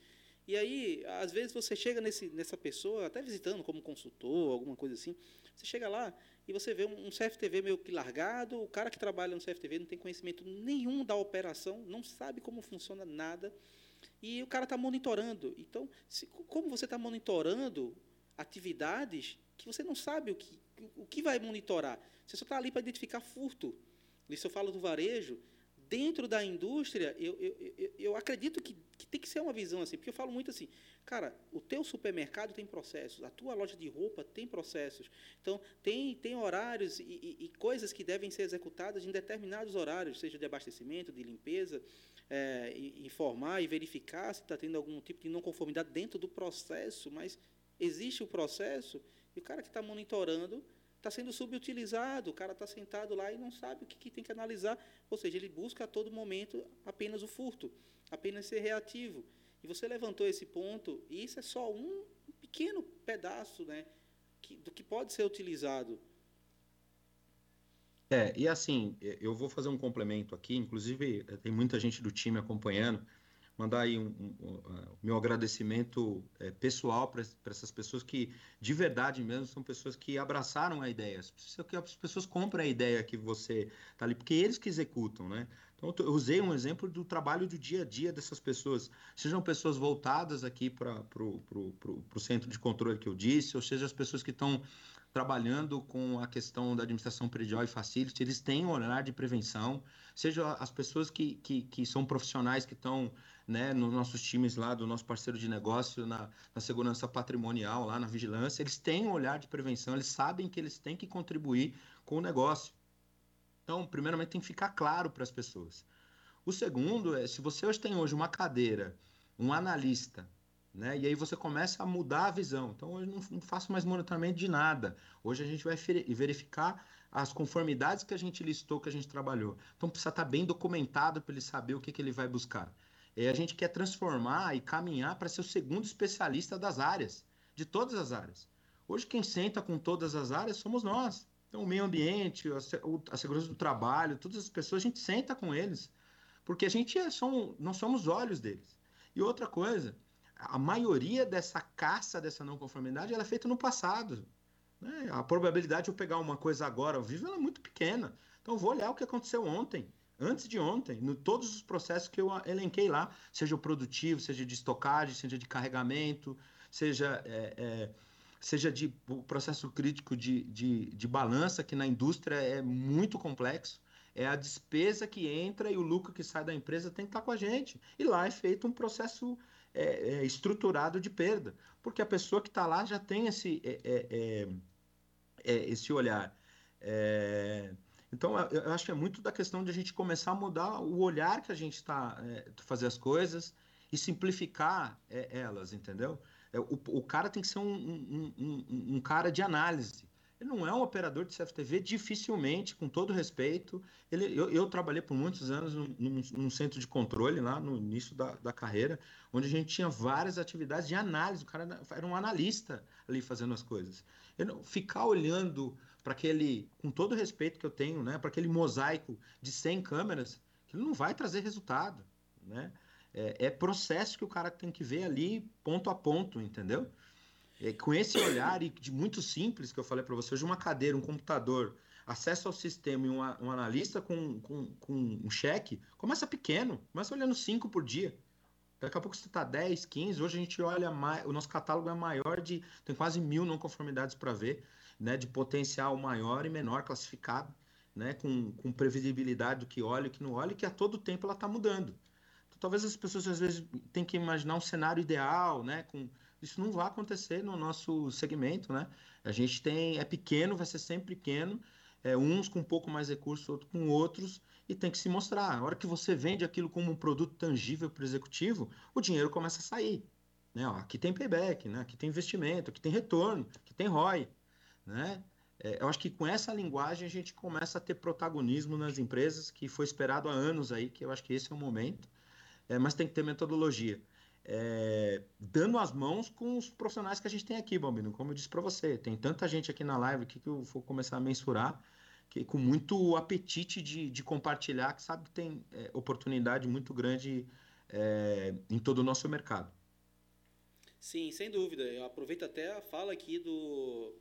E aí, às vezes, você chega nesse, nessa pessoa, até visitando como consultor, alguma coisa assim, você chega lá e você vê um, CFTV meio que largado, o cara que trabalha no CFTV não tem conhecimento nenhum da operação, não sabe como funciona nada, e o cara está monitorando. Então, se, como você está monitorando atividades que você não sabe o que, o que vai monitorar? Você só está ali para identificar furto. Isso eu falo do varejo. Dentro da indústria, eu, eu, eu, eu acredito que, que tem que ser uma visão assim, porque eu falo muito assim, Cara, o teu supermercado tem processos, a tua loja de roupa tem processos. Então, tem, tem horários e, e, e coisas que devem ser executadas em determinados horários, seja de abastecimento, de limpeza, é, informar e verificar se está tendo algum tipo de não conformidade dentro do processo, mas existe o processo e o cara que está monitorando está sendo subutilizado, o cara está sentado lá e não sabe o que, que, tem que analisar, ou seja, ele busca a todo momento apenas o furto, apenas ser reativo. E você levantou esse ponto, e isso é só um pequeno pedaço né, que, do que pode ser utilizado. É, e assim, eu vou fazer um complemento aqui, inclusive tem muita gente do time acompanhando. mandar aí um, um, um, uh, meu agradecimento é, pessoal para essas pessoas que, de verdade mesmo, são pessoas que abraçaram a ideia. Que as pessoas compram a ideia que você está ali, porque eles que executam, né? Então, eu usei um exemplo do trabalho do dia a dia dessas pessoas. Sejam pessoas voltadas aqui para o centro de controle que eu disse, ou seja, as pessoas que estão trabalhando com a questão da administração predial e facility, eles têm um olhar de prevenção, seja as pessoas que, que, que são profissionais que estão né, nos nossos times lá, do nosso parceiro de negócio, na, na segurança patrimonial, lá na vigilância, eles têm um olhar de prevenção, eles sabem que eles têm que contribuir com o negócio. Então, primeiramente, tem que ficar claro para as pessoas. O segundo é, se você hoje tem hoje uma cadeira, um analista, né? E aí você começa a mudar a visão. Então hoje não, faço mais monitoramento de nada. Hoje a gente vai verificar as conformidades que a gente listou, que a gente trabalhou. Então precisa estar bem documentado para ele saber o que, que ele vai buscar. E a gente quer transformar e caminhar para ser o segundo especialista das áreas, de todas as áreas. Hoje quem senta com todas as áreas somos nós. Então o meio ambiente, a segurança do trabalho, todas as pessoas, a gente senta com eles. Porque a gente é, são, somos olhos deles. E outra coisa, a maioria dessa caça, dessa não conformidade, ela é feita no passado. Né? A probabilidade de eu pegar uma coisa agora ao vivo é muito pequena. Então, vou olhar o que aconteceu ontem, antes de ontem, no todos os processos que eu elenquei lá, seja o produtivo, seja de estocagem, seja de carregamento, seja, é, é, seja de o processo crítico de, de, de balança, que na indústria é muito complexo. É a despesa que entra e o lucro que sai da empresa tem que estar com a gente. E lá é feito um processo é, é, estruturado de perda, porque a pessoa que está lá já tem esse, é, é, é, é esse olhar. então, eu acho que é muito da questão de a gente começar a mudar o olhar que a gente está é, fazer as coisas e simplificar elas, entendeu? O, o, cara tem que ser um, um, um, um cara de análise. Ele não é um operador de CFTV, dificilmente, com todo respeito. Ele, eu, eu trabalhei por muitos anos num, num, centro de controle, lá no início da, da carreira, onde a gente tinha várias atividades de análise. O cara era um analista ali fazendo as coisas. Eu, ficar olhando para aquele, com todo respeito que eu tenho, né, para aquele mosaico de 100 câmeras, ele não vai trazer resultado. Né? É, é processo que o cara tem que ver ali, ponto a ponto, entendeu? É, com esse olhar e de muito simples que eu falei para você, hoje uma cadeira, um computador, acesso ao sistema e um, um analista com, com, com, um cheque, começa pequeno, começa olhando cinco por dia. Daqui a pouco você está 10, 15, hoje a gente olha mais, o nosso catálogo é maior de, tem quase mil não conformidades para ver, né, de potencial maior e menor classificado, né, com, com previsibilidade do que olha e que não olha, e que a todo tempo ela está mudando. Então, talvez as pessoas às vezes tenham que imaginar um cenário ideal, né, com isso não vai acontecer no nosso segmento, né? A gente tem, é pequeno, vai ser sempre pequeno, é, uns com um pouco mais recurso, outros com outros, e tem que se mostrar. A hora que você vende aquilo como um produto tangível para o executivo, o dinheiro começa a sair. Né? Ó, aqui tem payback, né? aqui tem investimento, aqui tem retorno, aqui tem ROI. Né? É, eu acho que com essa linguagem a gente começa a ter protagonismo nas empresas, que foi esperado há anos aí, que eu acho que esse é o momento, é, mas tem que ter metodologia é, dando as mãos com os profissionais que a gente tem aqui, Bambino. Como eu disse para você, tem tanta gente aqui na live que eu vou começar a mensurar, que com muito apetite de, de compartilhar, que sabe que tem é, oportunidade muito grande é, em todo o nosso mercado. Sim, sem dúvida. Eu aproveito até a fala aqui do,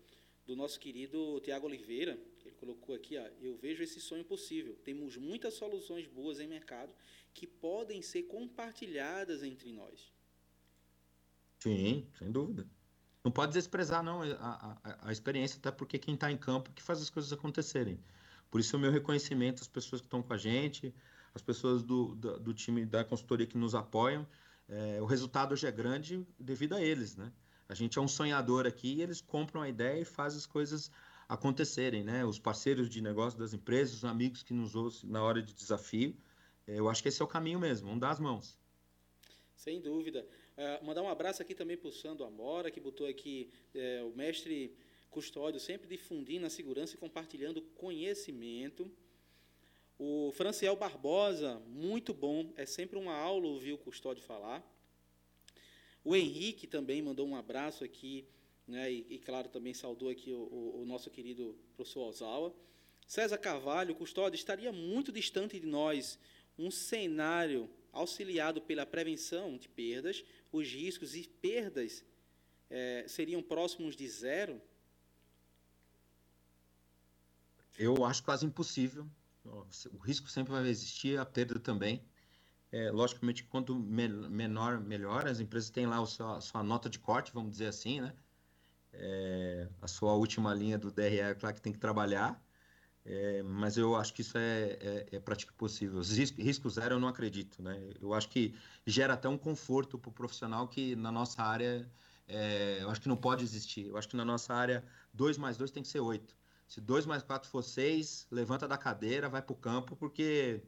do nosso querido Tiago Oliveira, que ele colocou aqui, ó, eu vejo esse sonho possível. Temos muitas soluções boas em mercado que podem ser compartilhadas entre nós. Sim, sem dúvida. Não pode desprezar, não, a, a, a experiência, até porque quem está em campo que faz as coisas acontecerem. Por isso, o meu reconhecimento às pessoas que estão com a gente, as pessoas do, do, do time da consultoria que nos apoiam. É, o resultado hoje é grande devido a eles, né? A gente é um sonhador aqui e eles compram a ideia e fazem as coisas acontecerem, né? Os parceiros de negócio das empresas, os amigos que nos ouvem na hora de desafio. É, eu acho que esse é o caminho mesmo, dar as mãos. Sem dúvida. Uh, mandar um abraço aqui também para o Sandro Amora, que botou aqui é, o mestre custódio sempre difundindo a segurança e compartilhando conhecimento. O Franciel Barbosa, muito bom, é sempre uma aula ouvir o custódio falar. O Henrique também mandou um abraço aqui, né, e, e claro, também saudou aqui o, o, o nosso querido professor Ozawa. César Carvalho, custódio, estaria muito distante de nós um cenário auxiliado pela prevenção de perdas, os riscos e perdas é, seriam próximos de zero? Eu acho quase impossível. O risco sempre vai existir, a perda também. É, logicamente, quanto menor, melhor. As empresas têm lá a sua, nota de corte, vamos dizer assim, né? É, a sua última linha do DRE, claro que tem que trabalhar. É, mas eu acho que isso é, é, é praticamente possível. Os riscos, risco zero eu não acredito, né? Eu acho que gera até um conforto para o profissional que na nossa área é, eu acho que não pode existir. Eu acho que na nossa área 2 mais 2 tem que ser 8. Se 2 mais 4 for 6, levanta da cadeira, vai para o campo, porque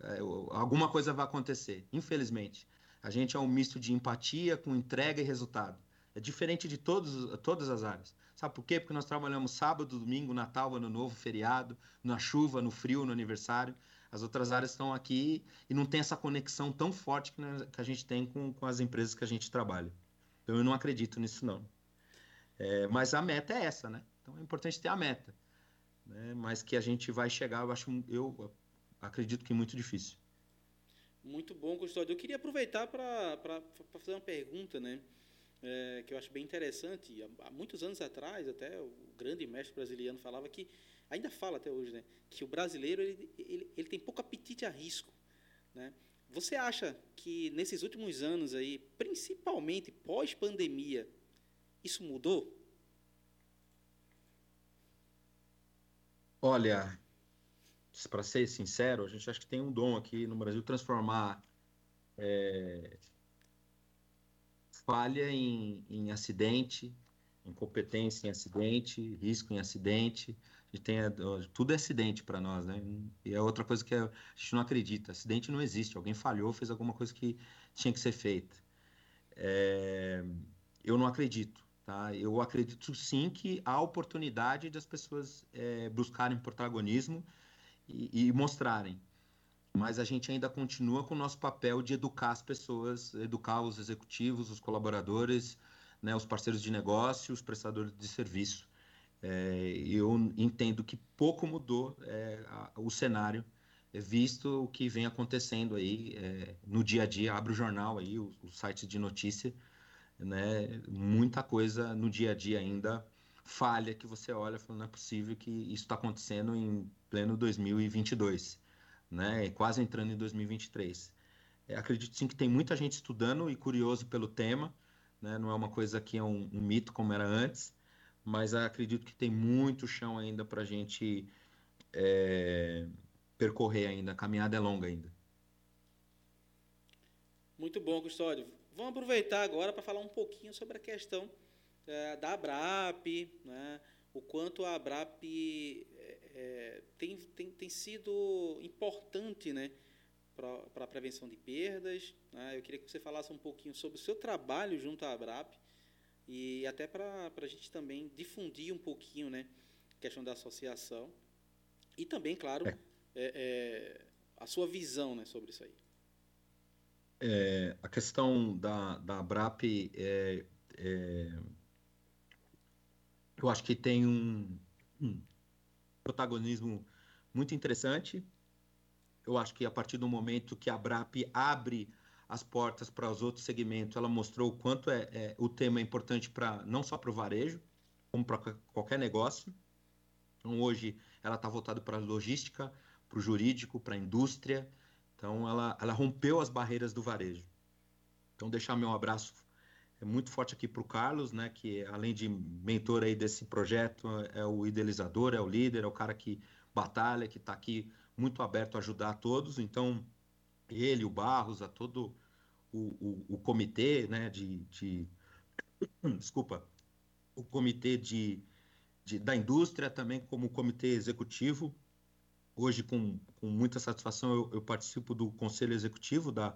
é, alguma coisa vai acontecer, infelizmente. A gente é um misto de empatia com entrega e resultado. É diferente de todos, todas as áreas. Sabe por quê? Porque nós trabalhamos sábado, domingo, Natal, Ano Novo, feriado, na chuva, no frio, no aniversário. As outras áreas estão aqui e não tem essa conexão tão forte que, que a gente tem com, com as empresas que a gente trabalha. Então eu não acredito nisso, não. É, mas a meta é essa, né? Então é importante ter a meta. Né? Mas que a gente vai chegar, eu acho, eu acredito que muito difícil. Muito bom, Custódio. Eu queria aproveitar para fazer uma pergunta, né? É, que eu acho bem interessante. Há, há, muitos anos atrás, até o grande mestre brasileiro falava que, ainda fala até hoje, né? Que o brasileiro ele, ele, ele tem pouco apetite a risco, né? Você acha que nesses últimos anos aí, principalmente pós-pandemia, isso mudou? Olha, para ser sincero, a gente acha que tem um dom aqui no Brasil transformar é, falha em, em acidente, incompetência em acidente, risco em acidente. A gente tem tudo é acidente para nós, né? E é outra coisa que a gente não acredita. Acidente não existe. Alguém falhou, fez alguma coisa que tinha que ser feita. É, eu não acredito. Tá? Eu acredito sim que há oportunidade das pessoas é, buscarem protagonismo e, e, mostrarem. Mas a gente ainda continua com o nosso papel de educar as pessoas, educar os executivos, os colaboradores, né, os parceiros de negócio, os prestadores de serviço. É, eu entendo que pouco mudou é, a, o cenário, é, visto o que vem acontecendo aí é, no dia a dia. Abre o jornal aí, o, o site de notícia, né? Muita coisa no dia a dia ainda falha que você olha e fala, não é possível que isso está acontecendo em pleno 2022, né? Quase entrando em 2023. É, acredito sim que tem muita gente estudando e curioso pelo tema, né? Não é uma coisa que é um, um mito como era antes, mas acredito que tem muito chão ainda para a gente é, percorrer ainda. A caminhada é longa ainda. Muito bom, Custódio. Vamos aproveitar agora para falar um pouquinho sobre a questão é, da ABRAP, né? o quanto a ABRAP é, tem, tem, tem sido importante né? para a prevenção de perdas. Né? Eu queria que você falasse um pouquinho sobre o seu trabalho junto à ABRAP e até para a gente também difundir um pouquinho né? a questão da associação e também, claro, é. é, é a sua visão né, sobre isso aí. É, a questão da, da BRAP é, eu acho que tem um, um, protagonismo muito interessante. Eu acho que a partir do momento que a BRAP abre as portas para os outros segmentos, ela mostrou o quanto é, é o tema é importante para não só para o varejo, como para qualquer negócio. Então, hoje, ela está voltada para a logística, para o jurídico, para a indústria, então, ela, ela rompeu as barreiras do varejo. Então, deixar meu abraço é muito forte aqui para o Carlos, né, que além de mentor aí desse projeto, é o idealizador, é o líder, é o cara que batalha, que está aqui muito aberto a ajudar a todos. Então, ele, o Barros, a todo o, o, o comitê, né, de, de desculpa, o comitê de, de, da indústria também como comitê executivo, hoje, com, com muita satisfação, eu, eu, participo do conselho executivo da,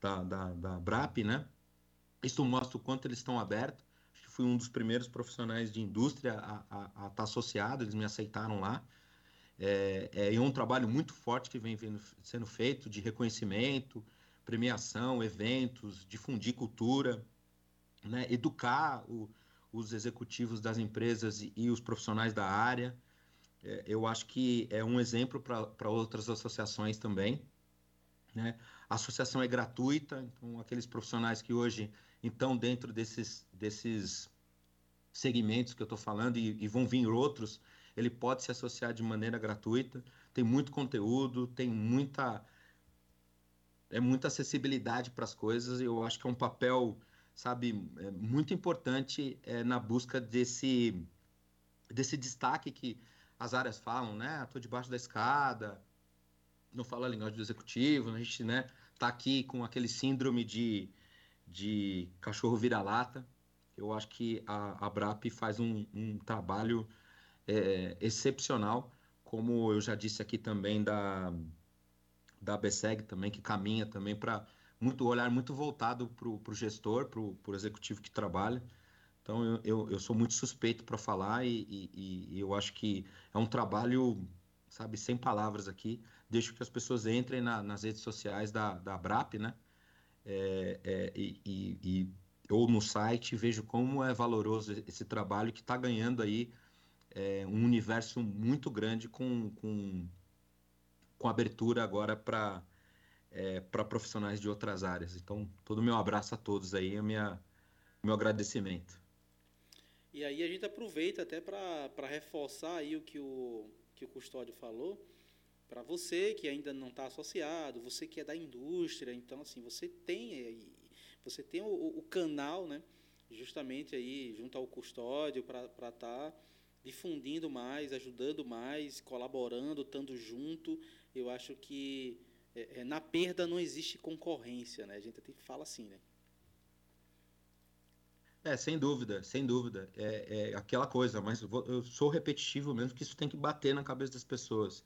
da, da, da BRAP, né? Isso mostra o quanto eles estão abertos. Acho que fui um dos primeiros profissionais de indústria a, estar associado, eles me aceitaram lá. É, é um trabalho muito forte que vem vindo, sendo feito de reconhecimento, premiação, eventos, difundir cultura, né? educar o, os executivos das empresas e, e os profissionais da área é, eu acho que é um exemplo para outras associações também. Né? A associação é gratuita, então aqueles profissionais que hoje estão dentro desses, desses segmentos que eu estou falando e, e vão vir outros, ele pode se associar de maneira gratuita. Tem muito conteúdo, tem muita é muita acessibilidade para as coisas. E eu acho que é um papel, sabe, é muito importante é, na busca desse desse destaque que as áreas falam, né? Estou debaixo da escada, não fala a linguagem do executivo, a gente, né? Tá aqui com aquele síndrome de, de cachorro vira-lata. Eu acho que a, a BRAP faz um, um trabalho é, excepcional, como eu já disse aqui também da, da BSEG também, que caminha também para muito olhar muito voltado para o gestor, para o executivo que trabalha. Então eu, eu, eu sou muito suspeito para falar e, e, e, eu acho que é um trabalho, sabe, sem palavras aqui. Deixo que as pessoas entrem na, nas redes sociais da, da BRAP, né? É, é, e, e, ou no site vejo como é valoroso esse trabalho que está ganhando aí é, um universo muito grande com, com, com abertura agora para é, para profissionais de outras áreas. Então, todo o meu abraço a todos aí, minha, meu agradecimento. E aí a gente aproveita até para reforçar aí o que o, que o Custódio falou, para você que ainda não está associado, você que é da indústria, então assim, você tem aí, você tem o, o canal, né, justamente aí junto ao Custódio para estar tá difundindo mais, ajudando mais, colaborando, estando junto. Eu acho que é, é, na perda não existe concorrência, né? A gente até fala assim, né? É, sem dúvida, sem dúvida. É, é aquela coisa, mas eu, vou, eu, sou repetitivo mesmo, que isso tem que bater na cabeça das pessoas.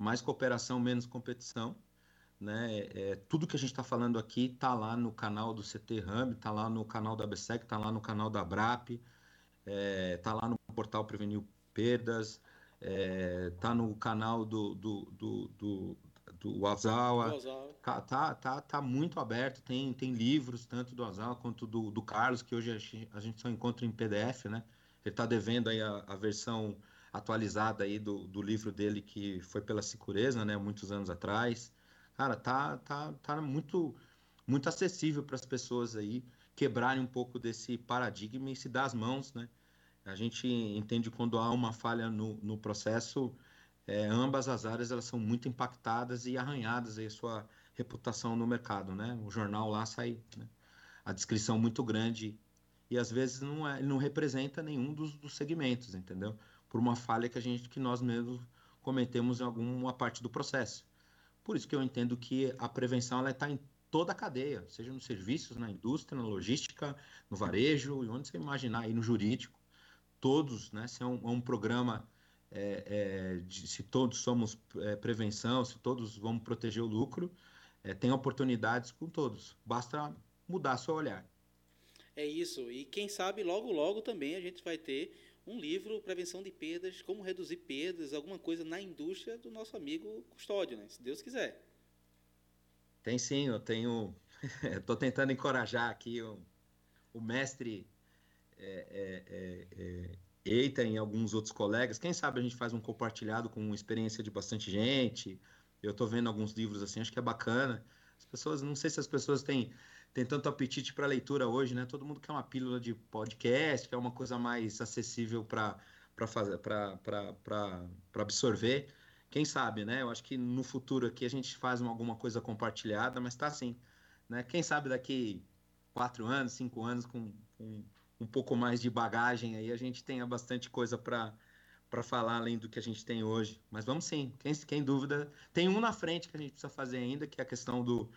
Mais cooperação, menos competição. Né? É, tudo que a gente está falando aqui está lá no canal do CT RAM, está lá no canal da BSEC, está lá no canal da BRAP, está é, tá lá no portal Prevenir Perdas, está é, no canal do, do, do, do do Azawa. Tá, tá, tá, tá, muito aberto, tem, tem livros, tanto do Azawa quanto do, do Carlos, que hoje a gente, a gente só encontra em PDF, né? Ele está devendo aí a, a, versão atualizada aí do, do livro dele, que foi pela Sicureza, né? Muitos anos atrás. Cara, tá, tá, tá muito, muito acessível para as pessoas aí quebrarem um pouco desse paradigma e se dar as mãos, né? A gente entende quando há uma falha no, no processo, é, ambas as áreas elas são muito impactadas e arranhadas aí sua reputação no mercado, né? O jornal lá sai né? a descrição muito grande e às vezes não é, não representa nenhum dos, dos, segmentos, entendeu? Por uma falha que a gente que nós mesmos cometemos em alguma parte do processo. Por isso que eu entendo que a prevenção ela está em toda a cadeia, seja nos serviços, na indústria, na logística, no varejo, e onde você imaginar, aí no jurídico, todos, né? Se é um, é um programa é, é, de, se todos somos é, prevenção, se todos vamos proteger o lucro, é, tem oportunidades com todos. Basta mudar seu olhar. É isso. E quem sabe logo, logo também a gente vai ter um livro Prevenção de Perdas, como reduzir perdas, alguma coisa na indústria do nosso amigo Custódio, né? se Deus quiser. Tem sim, eu tenho. Estou tentando encorajar aqui o, o mestre é, é, é, Eita em alguns outros colegas. Quem sabe a gente faz um compartilhado com experiência de bastante gente. Eu estou vendo alguns livros assim, acho que é bacana. As pessoas, não sei se as pessoas têm, têm tanto apetite para leitura hoje, né? Todo mundo quer uma pílula de podcast, quer uma coisa mais acessível para para absorver. Quem sabe, né? Eu acho que no futuro aqui a gente faz uma, alguma coisa compartilhada, mas está assim, né? Quem sabe daqui quatro anos, cinco anos, com, com um pouco mais de bagagem aí, a gente tenha bastante coisa para para falar além do que a gente tem hoje. Mas vamos sim, quem, quem dúvida. Tem um na frente que a gente precisa fazer ainda, que é a questão do,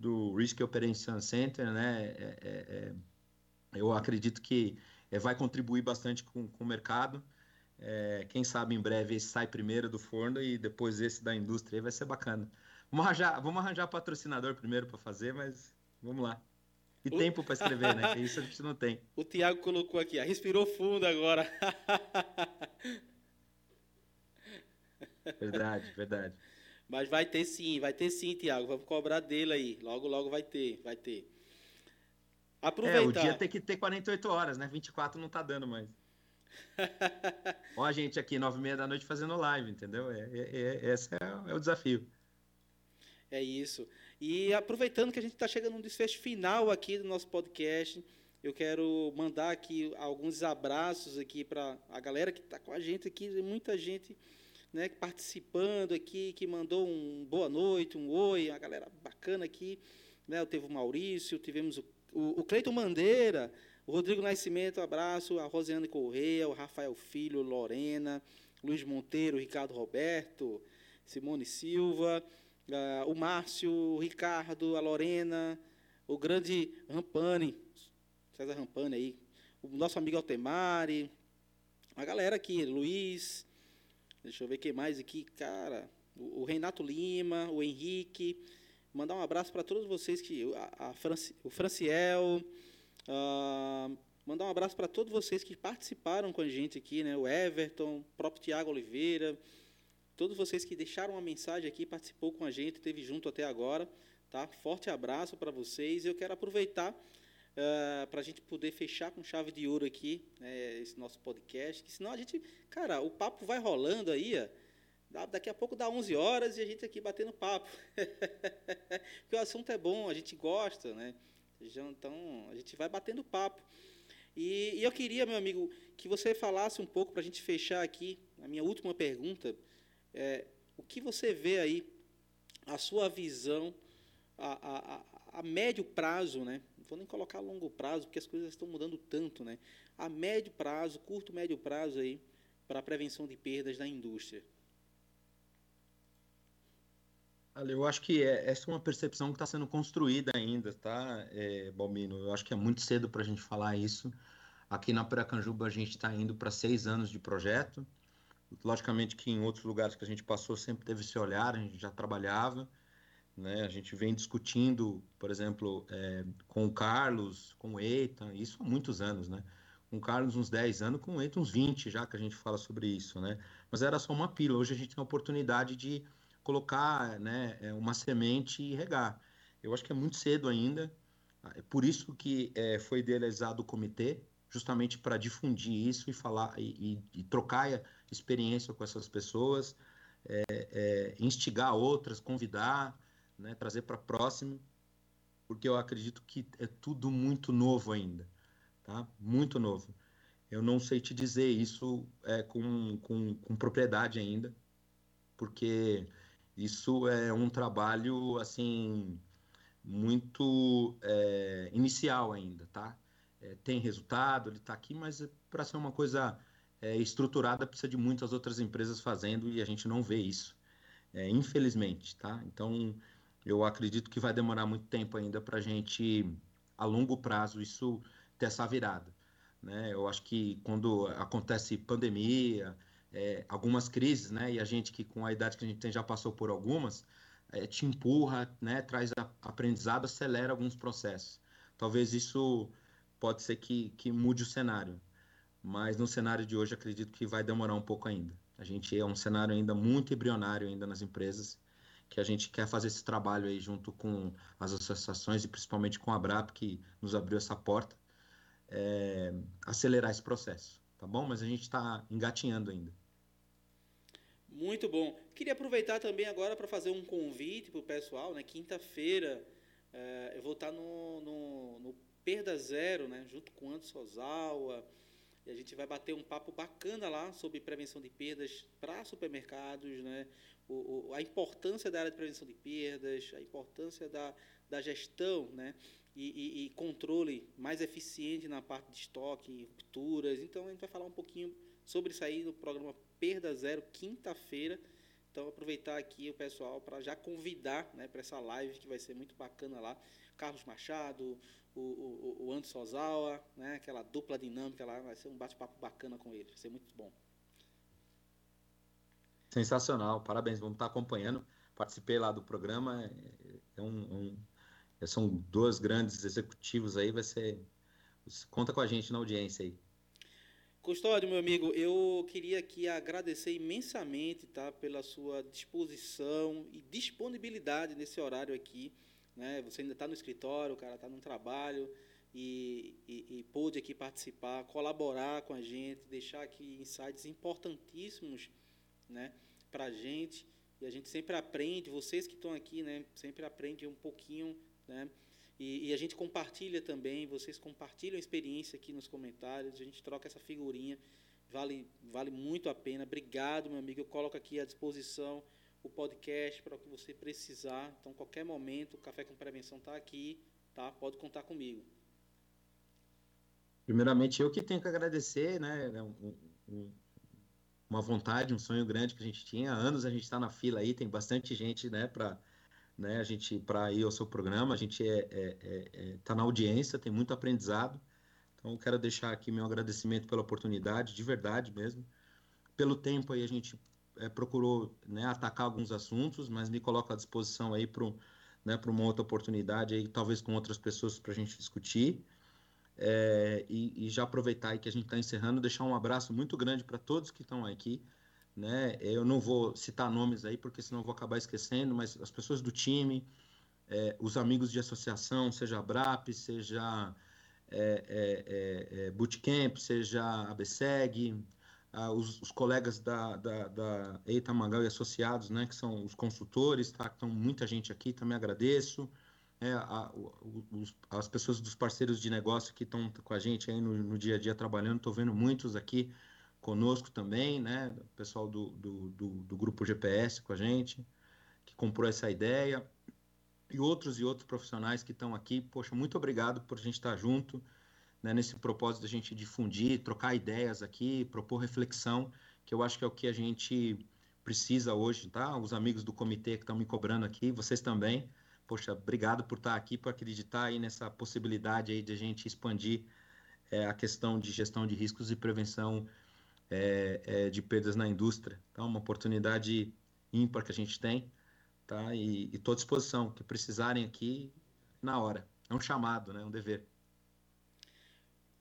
do Risk Operation Center, né? É, é, é, eu acredito que é, vai contribuir bastante com, com o mercado. É, quem sabe em breve esse sai primeiro do forno e depois esse da indústria vai ser bacana. Vamos arranjar, vamos arranjar patrocinador primeiro para fazer, mas vamos lá. E o... tempo para escrever, né? Isso a gente não tem. O Tiago colocou aqui, respirou fundo agora. verdade, verdade. Mas vai ter sim, vai ter sim, Tiago. Vamos cobrar dele aí. Logo, logo vai ter, vai ter. Aproveitar. É, o dia tem que ter 48 horas, né? 24 não tá dando mais. Ó, a gente aqui, nove e meia da noite fazendo live, entendeu? É, é, é esse é, é o desafio. É isso. E aproveitando que a gente está chegando no desfecho final aqui do nosso podcast, eu quero mandar aqui alguns abraços aqui para a galera que está com a gente aqui, muita gente né, participando aqui, que mandou um boa noite, um oi, a galera bacana aqui. Né, teve o Maurício, tivemos o, o, o Cleiton Mandeira, o Rodrigo Nascimento, abraço, a Rosiane Correia, o Rafael Filho, Lorena, Luiz Monteiro, Ricardo Roberto, Simone Silva, uh, o Márcio, o Ricardo, a Lorena, o grande Rampani, César Rampani aí, o nosso amigo Altemari, a galera aqui, Luiz, deixa eu ver quem mais aqui, cara, o, Renato Lima, o Henrique, mandar um abraço para todos vocês que a, a Franci, o Franciel, uh, mandar um abraço para todos vocês que participaram com a gente aqui, né? O Everton, o próprio Tiago Oliveira, todos vocês que deixaram uma mensagem aqui, participou com a gente, esteve junto até agora, tá? Forte abraço para vocês. Eu quero aproveitar uh, para a gente poder fechar com chave de ouro aqui né, esse nosso podcast, que senão a gente, cara, o papo vai rolando aí, ó, daqui a pouco dá 11 horas e a gente aqui batendo papo. Porque o assunto é bom, a gente gosta, né? Então, a gente vai batendo papo. E, e eu queria, meu amigo, que você falasse um pouco para a gente fechar aqui, a minha última pergunta, é, o que você vê aí, a sua visão a, a, a médio prazo, né? Vou nem colocar a longo prazo, porque as coisas estão mudando tanto, né? a médio prazo, curto, médio prazo aí, para a prevenção de perdas da indústria. Eu acho que é, essa é uma percepção que está sendo construída ainda, tá, é, Balmino? Eu acho que é muito cedo para a gente falar isso. Aqui na Piracanjuba a gente está indo para seis anos de projeto. Logicamente que em outros lugares que a gente passou sempre teve esse olhar, a gente já trabalhava. Né? A gente vem discutindo, por exemplo, é, com o Carlos, com o Eitan, isso há muitos anos, né? Com o Carlos uns 10 anos, com o Eitan uns 20 já que a gente fala sobre isso, né? Mas era só uma pila. Hoje a gente tem a oportunidade de colocar né, é, uma semente e regar. Eu acho que é muito cedo ainda, é por isso que é, foi idealizado o comitê, justamente para difundir isso e falar e, e, e, trocar experiência com essas pessoas, é, é, instigar outras, convidar, né, trazer para próximo, porque eu acredito que é tudo muito novo ainda, tá? Muito novo. Eu não sei te dizer isso é, com, com, com propriedade ainda, porque isso é um trabalho assim muito é, inicial ainda, tá? É, tem resultado, ele está aqui, mas para ser uma coisa é, estruturada precisa de muitas outras empresas fazendo e a gente não vê isso, é, infelizmente, tá? Então eu acredito que vai demorar muito tempo ainda para a gente, a longo prazo, isso ter essa virada. Né? Eu acho que quando acontece pandemia, é, algumas crises, né? E a gente que com a idade que a gente tem já passou por algumas, é, te empurra, né? Traz aprendizado, acelera alguns processos. Talvez isso pode ser que, que mude o cenário, mas no cenário de hoje acredito que vai demorar um pouco ainda. A gente é um cenário ainda muito embrionário ainda nas empresas, que a gente quer fazer esse trabalho aí junto com as associações e principalmente com a BRAP, que nos abriu essa porta, é, acelerar esse processo, tá bom? Mas a gente está engatinhando ainda. Muito bom. Queria aproveitar também agora para fazer um convite para o pessoal. Né? Quinta-feira é, eu vou estar no, no, no, Perda Zero, né? junto com Anderson Ozawa. E a gente vai bater um papo bacana lá sobre prevenção de perdas para supermercados, né? O, o, a importância da área de prevenção de perdas, a importância da, da gestão né? E, e, e controle mais eficiente na parte de estoque, rupturas. Então a gente vai falar um pouquinho sobre isso aí no programa Perda Zero, quinta-feira. Então, aproveitar aqui o pessoal para já convidar né, para essa live que vai ser muito bacana lá. Carlos Machado, o, o, o Anderson Ozawa, né, aquela dupla dinâmica lá, vai ser um bate-papo bacana com ele, vai ser muito bom. Sensacional, parabéns, vamos estar acompanhando. Participei lá do programa, é, é um, um, são dois grandes executivos aí, vai ser. Conta com a gente na audiência aí. Custódio, meu amigo, eu queria aqui agradecer imensamente tá, pela sua disposição e disponibilidade nesse horário aqui. Né? Você ainda está no escritório, o cara está no trabalho e, e, e pôde aqui participar, colaborar com a gente, deixar aqui insights importantíssimos né, para a gente. E a gente sempre aprende, vocês que estão aqui, né, sempre aprendem um pouquinho, né? E, e, a gente compartilha também, vocês compartilham a experiência aqui nos comentários, a gente troca essa figurinha, vale, vale muito a pena. Obrigado, meu amigo. Eu coloco aqui à disposição o podcast para o que você precisar. Então, qualquer momento, o Café com Prevenção está aqui, tá? Pode contar comigo. Primeiramente, eu que tenho que agradecer, né? É um, um, uma vontade, um sonho grande que a gente tinha. Há anos a gente está na fila aí, tem bastante gente, né, para né, a gente para ir ao seu programa. A gente é, é, é, é, tá na audiência, tem muito aprendizado. Então, quero deixar aqui meu agradecimento pela oportunidade, de verdade mesmo. Pelo tempo aí a gente é, procurou né, atacar alguns assuntos, mas me coloco à disposição aí para né, uma outra oportunidade aí, talvez com outras pessoas para a gente discutir. É, e, e, já aproveitar aí que a gente está encerrando, deixar um abraço muito grande para todos que estão aqui. Né? Eu não vou citar nomes aí, porque senão vou acabar esquecendo, mas as pessoas do time, é, os amigos de associação, seja a BRAP, seja é, é, é, é Bootcamp, seja a BSEG, ah, os, os, colegas da, da, da Eita Mangal e Associados, né, que são os consultores, tá? Estão muita gente aqui, também agradeço é, a, os, as pessoas dos parceiros de negócio que estão com a gente aí no, no, dia a dia trabalhando, estou vendo muitos aqui conosco também, né? O pessoal do, do, do, do, grupo GPS com a gente, que comprou essa ideia, e outros e outros profissionais que estão aqui. Poxa, muito obrigado por a gente estar junto, né, nesse propósito da gente difundir, trocar ideias aqui, propor reflexão, que eu acho que é o que a gente precisa hoje, tá? Os amigos do comitê que estão me cobrando aqui, vocês também poxa, obrigado por estar aqui, por acreditar aí nessa possibilidade aí de a gente expandir é, a questão de gestão de riscos e prevenção é, é, de perdas na indústria. Então, uma oportunidade ímpar que a gente tem, tá? E estou à disposição, que precisarem aqui, na hora. É um chamado, né? Um dever.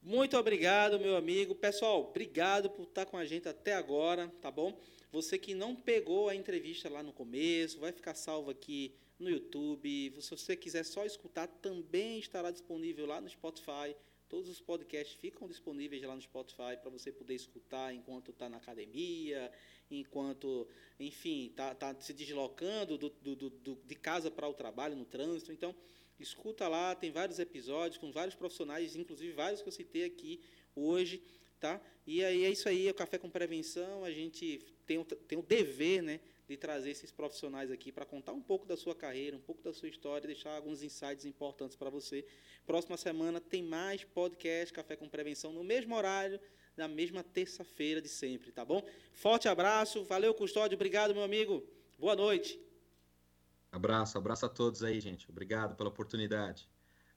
Muito obrigado, meu amigo. Pessoal, obrigado por estar com a gente até agora, tá bom? Você que não pegou a entrevista lá no começo, vai ficar salvo aqui no YouTube. Se você quiser só escutar, também estará disponível lá no Spotify. Todos os podcasts ficam disponíveis lá no Spotify para você poder escutar enquanto está na academia, enquanto, enfim, está tá se deslocando do, do, do, de casa para o trabalho, no trânsito. Então, escuta lá, tem vários episódios com vários profissionais, inclusive vários que eu citei aqui hoje. Tá? E aí é isso aí, é o Café com Prevenção. A gente tem o, tem o dever né, de trazer esses profissionais aqui para contar um pouco da sua carreira, um pouco da sua história, deixar alguns insights importantes para você. Próxima semana tem mais podcast Café com Prevenção no mesmo horário, na mesma terça-feira de sempre, tá bom? Forte abraço, valeu Custódio, obrigado meu amigo, boa noite. Abraço, abraço a todos aí, gente. Obrigado pela oportunidade.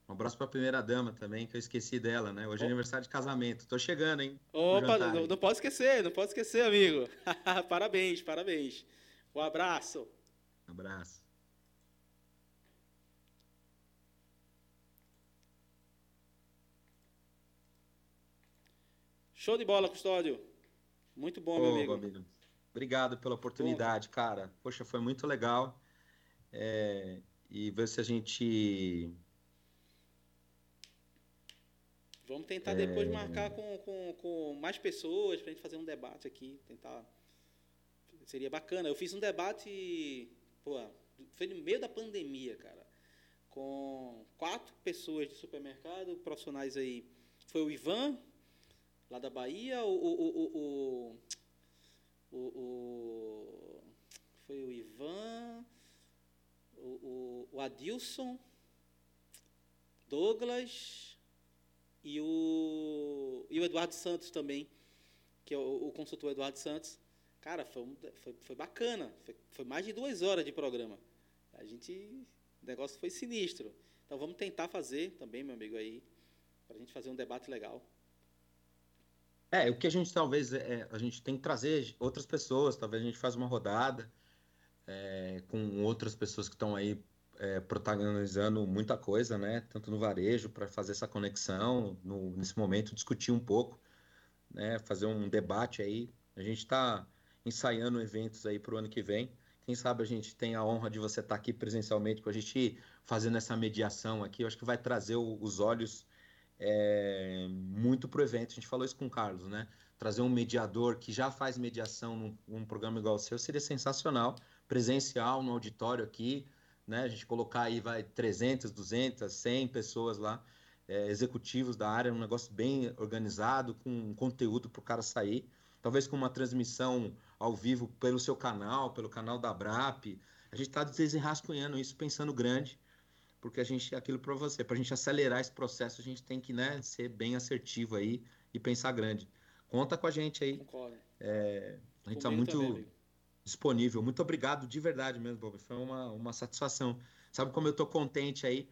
Um abraço para a primeira dama também, que eu esqueci dela, né? Hoje é aniversário de casamento. Tô chegando, hein? Opa, não, não pode esquecer, não pode esquecer, amigo. parabéns, parabéns. Um abraço. Um abraço. Show de bola, Custódio. Muito bom, Ô, meu amigo. amigo. Obrigado pela oportunidade, bom. cara. Poxa, foi muito legal. É, e ver se a gente. Vamos tentar é... depois marcar com, com, com mais pessoas para a gente fazer um debate aqui. Tentar Seria bacana. Eu fiz um debate, pô, foi no meio da pandemia, cara, com quatro pessoas de supermercado, profissionais aí. Foi o Ivan, lá da Bahia, o, o, o, o, foi o Ivan, o, o Adilson, Douglas e o, e o Eduardo Santos também, que é o, o consultor Eduardo Santos. Cara, foi, foi, foi bacana. Foi, foi, mais de duas horas de programa. A gente. O negócio foi sinistro. Então vamos tentar fazer também, meu amigo, aí, para a gente fazer um debate legal. É, o que a gente talvez. É, a gente tem que trazer outras pessoas, talvez a gente faça uma rodada é, com outras pessoas que estão aí é, protagonizando muita coisa, né? Tanto no varejo, para fazer essa conexão, no, nesse momento, discutir um pouco, né? Fazer um debate aí. A gente está ensaiando eventos aí para o ano que vem. Quem sabe a gente tem a honra de você estar tá aqui presencialmente para a gente fazendo essa mediação aqui. Eu acho que vai trazer o, os olhos é, muito para o evento. A gente falou isso com o Carlos, né? Trazer um mediador que já faz mediação num, num programa igual o seu seria sensacional presencial no auditório aqui, né? A gente colocar aí vai 300, 200, 100 pessoas lá, é, executivos da área, um negócio bem organizado, com conteúdo para o cara sair. Talvez com uma transmissão ao vivo pelo seu canal, pelo canal da BRAP. A gente está desenrascunhando isso, pensando grande, porque a gente, aquilo para você, para a gente acelerar esse processo, a gente tem que né, ser bem assertivo aí e pensar grande. Conta com a gente aí. Concordo. É, a gente está muito também, disponível. Muito obrigado de verdade mesmo, Bob. Foi uma, uma satisfação. Sabe como eu tô contente aí?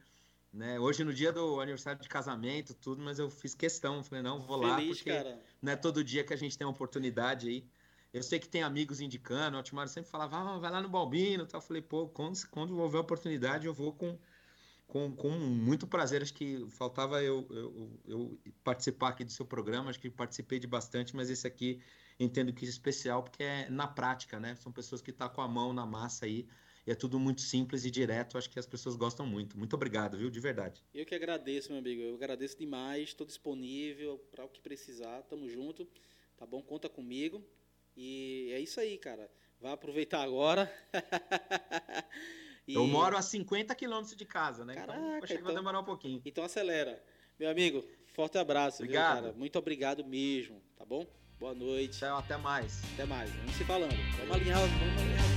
Né? Hoje, no dia do aniversário de casamento, tudo, mas eu fiz questão. Falei, não, vou Feliz, lá, porque cara. não é todo dia que a gente tem uma oportunidade aí. Eu sei que tem amigos indicando, o Altimar sempre falava, ah, vai lá no Balbino. Eu falei, pô, quando, quando houver oportunidade, eu vou com, com, com muito prazer. Acho que faltava eu, eu, eu, participar aqui do seu programa, acho que participei de bastante, mas esse aqui entendo que é especial porque é na prática, né? São pessoas que estão tá com a mão na massa aí. E é tudo muito simples e direto, acho que as pessoas gostam muito. Muito obrigado, viu? De verdade. Eu que agradeço, meu amigo. Eu agradeço demais. Estou disponível para o que precisar. Tamo junto. Tá bom? Conta comigo. E é isso aí, cara. Vai aproveitar agora. e... Eu moro a 50 quilômetros de casa, né? Então, Caraca, então acho que então... vai demorar um pouquinho. Então acelera. Meu amigo, forte abraço, obrigado. Viu, cara? Muito obrigado mesmo, tá bom? Boa noite. Até, até mais. Até mais. Vamos se falando. Vamos alinhar, vamos alinhar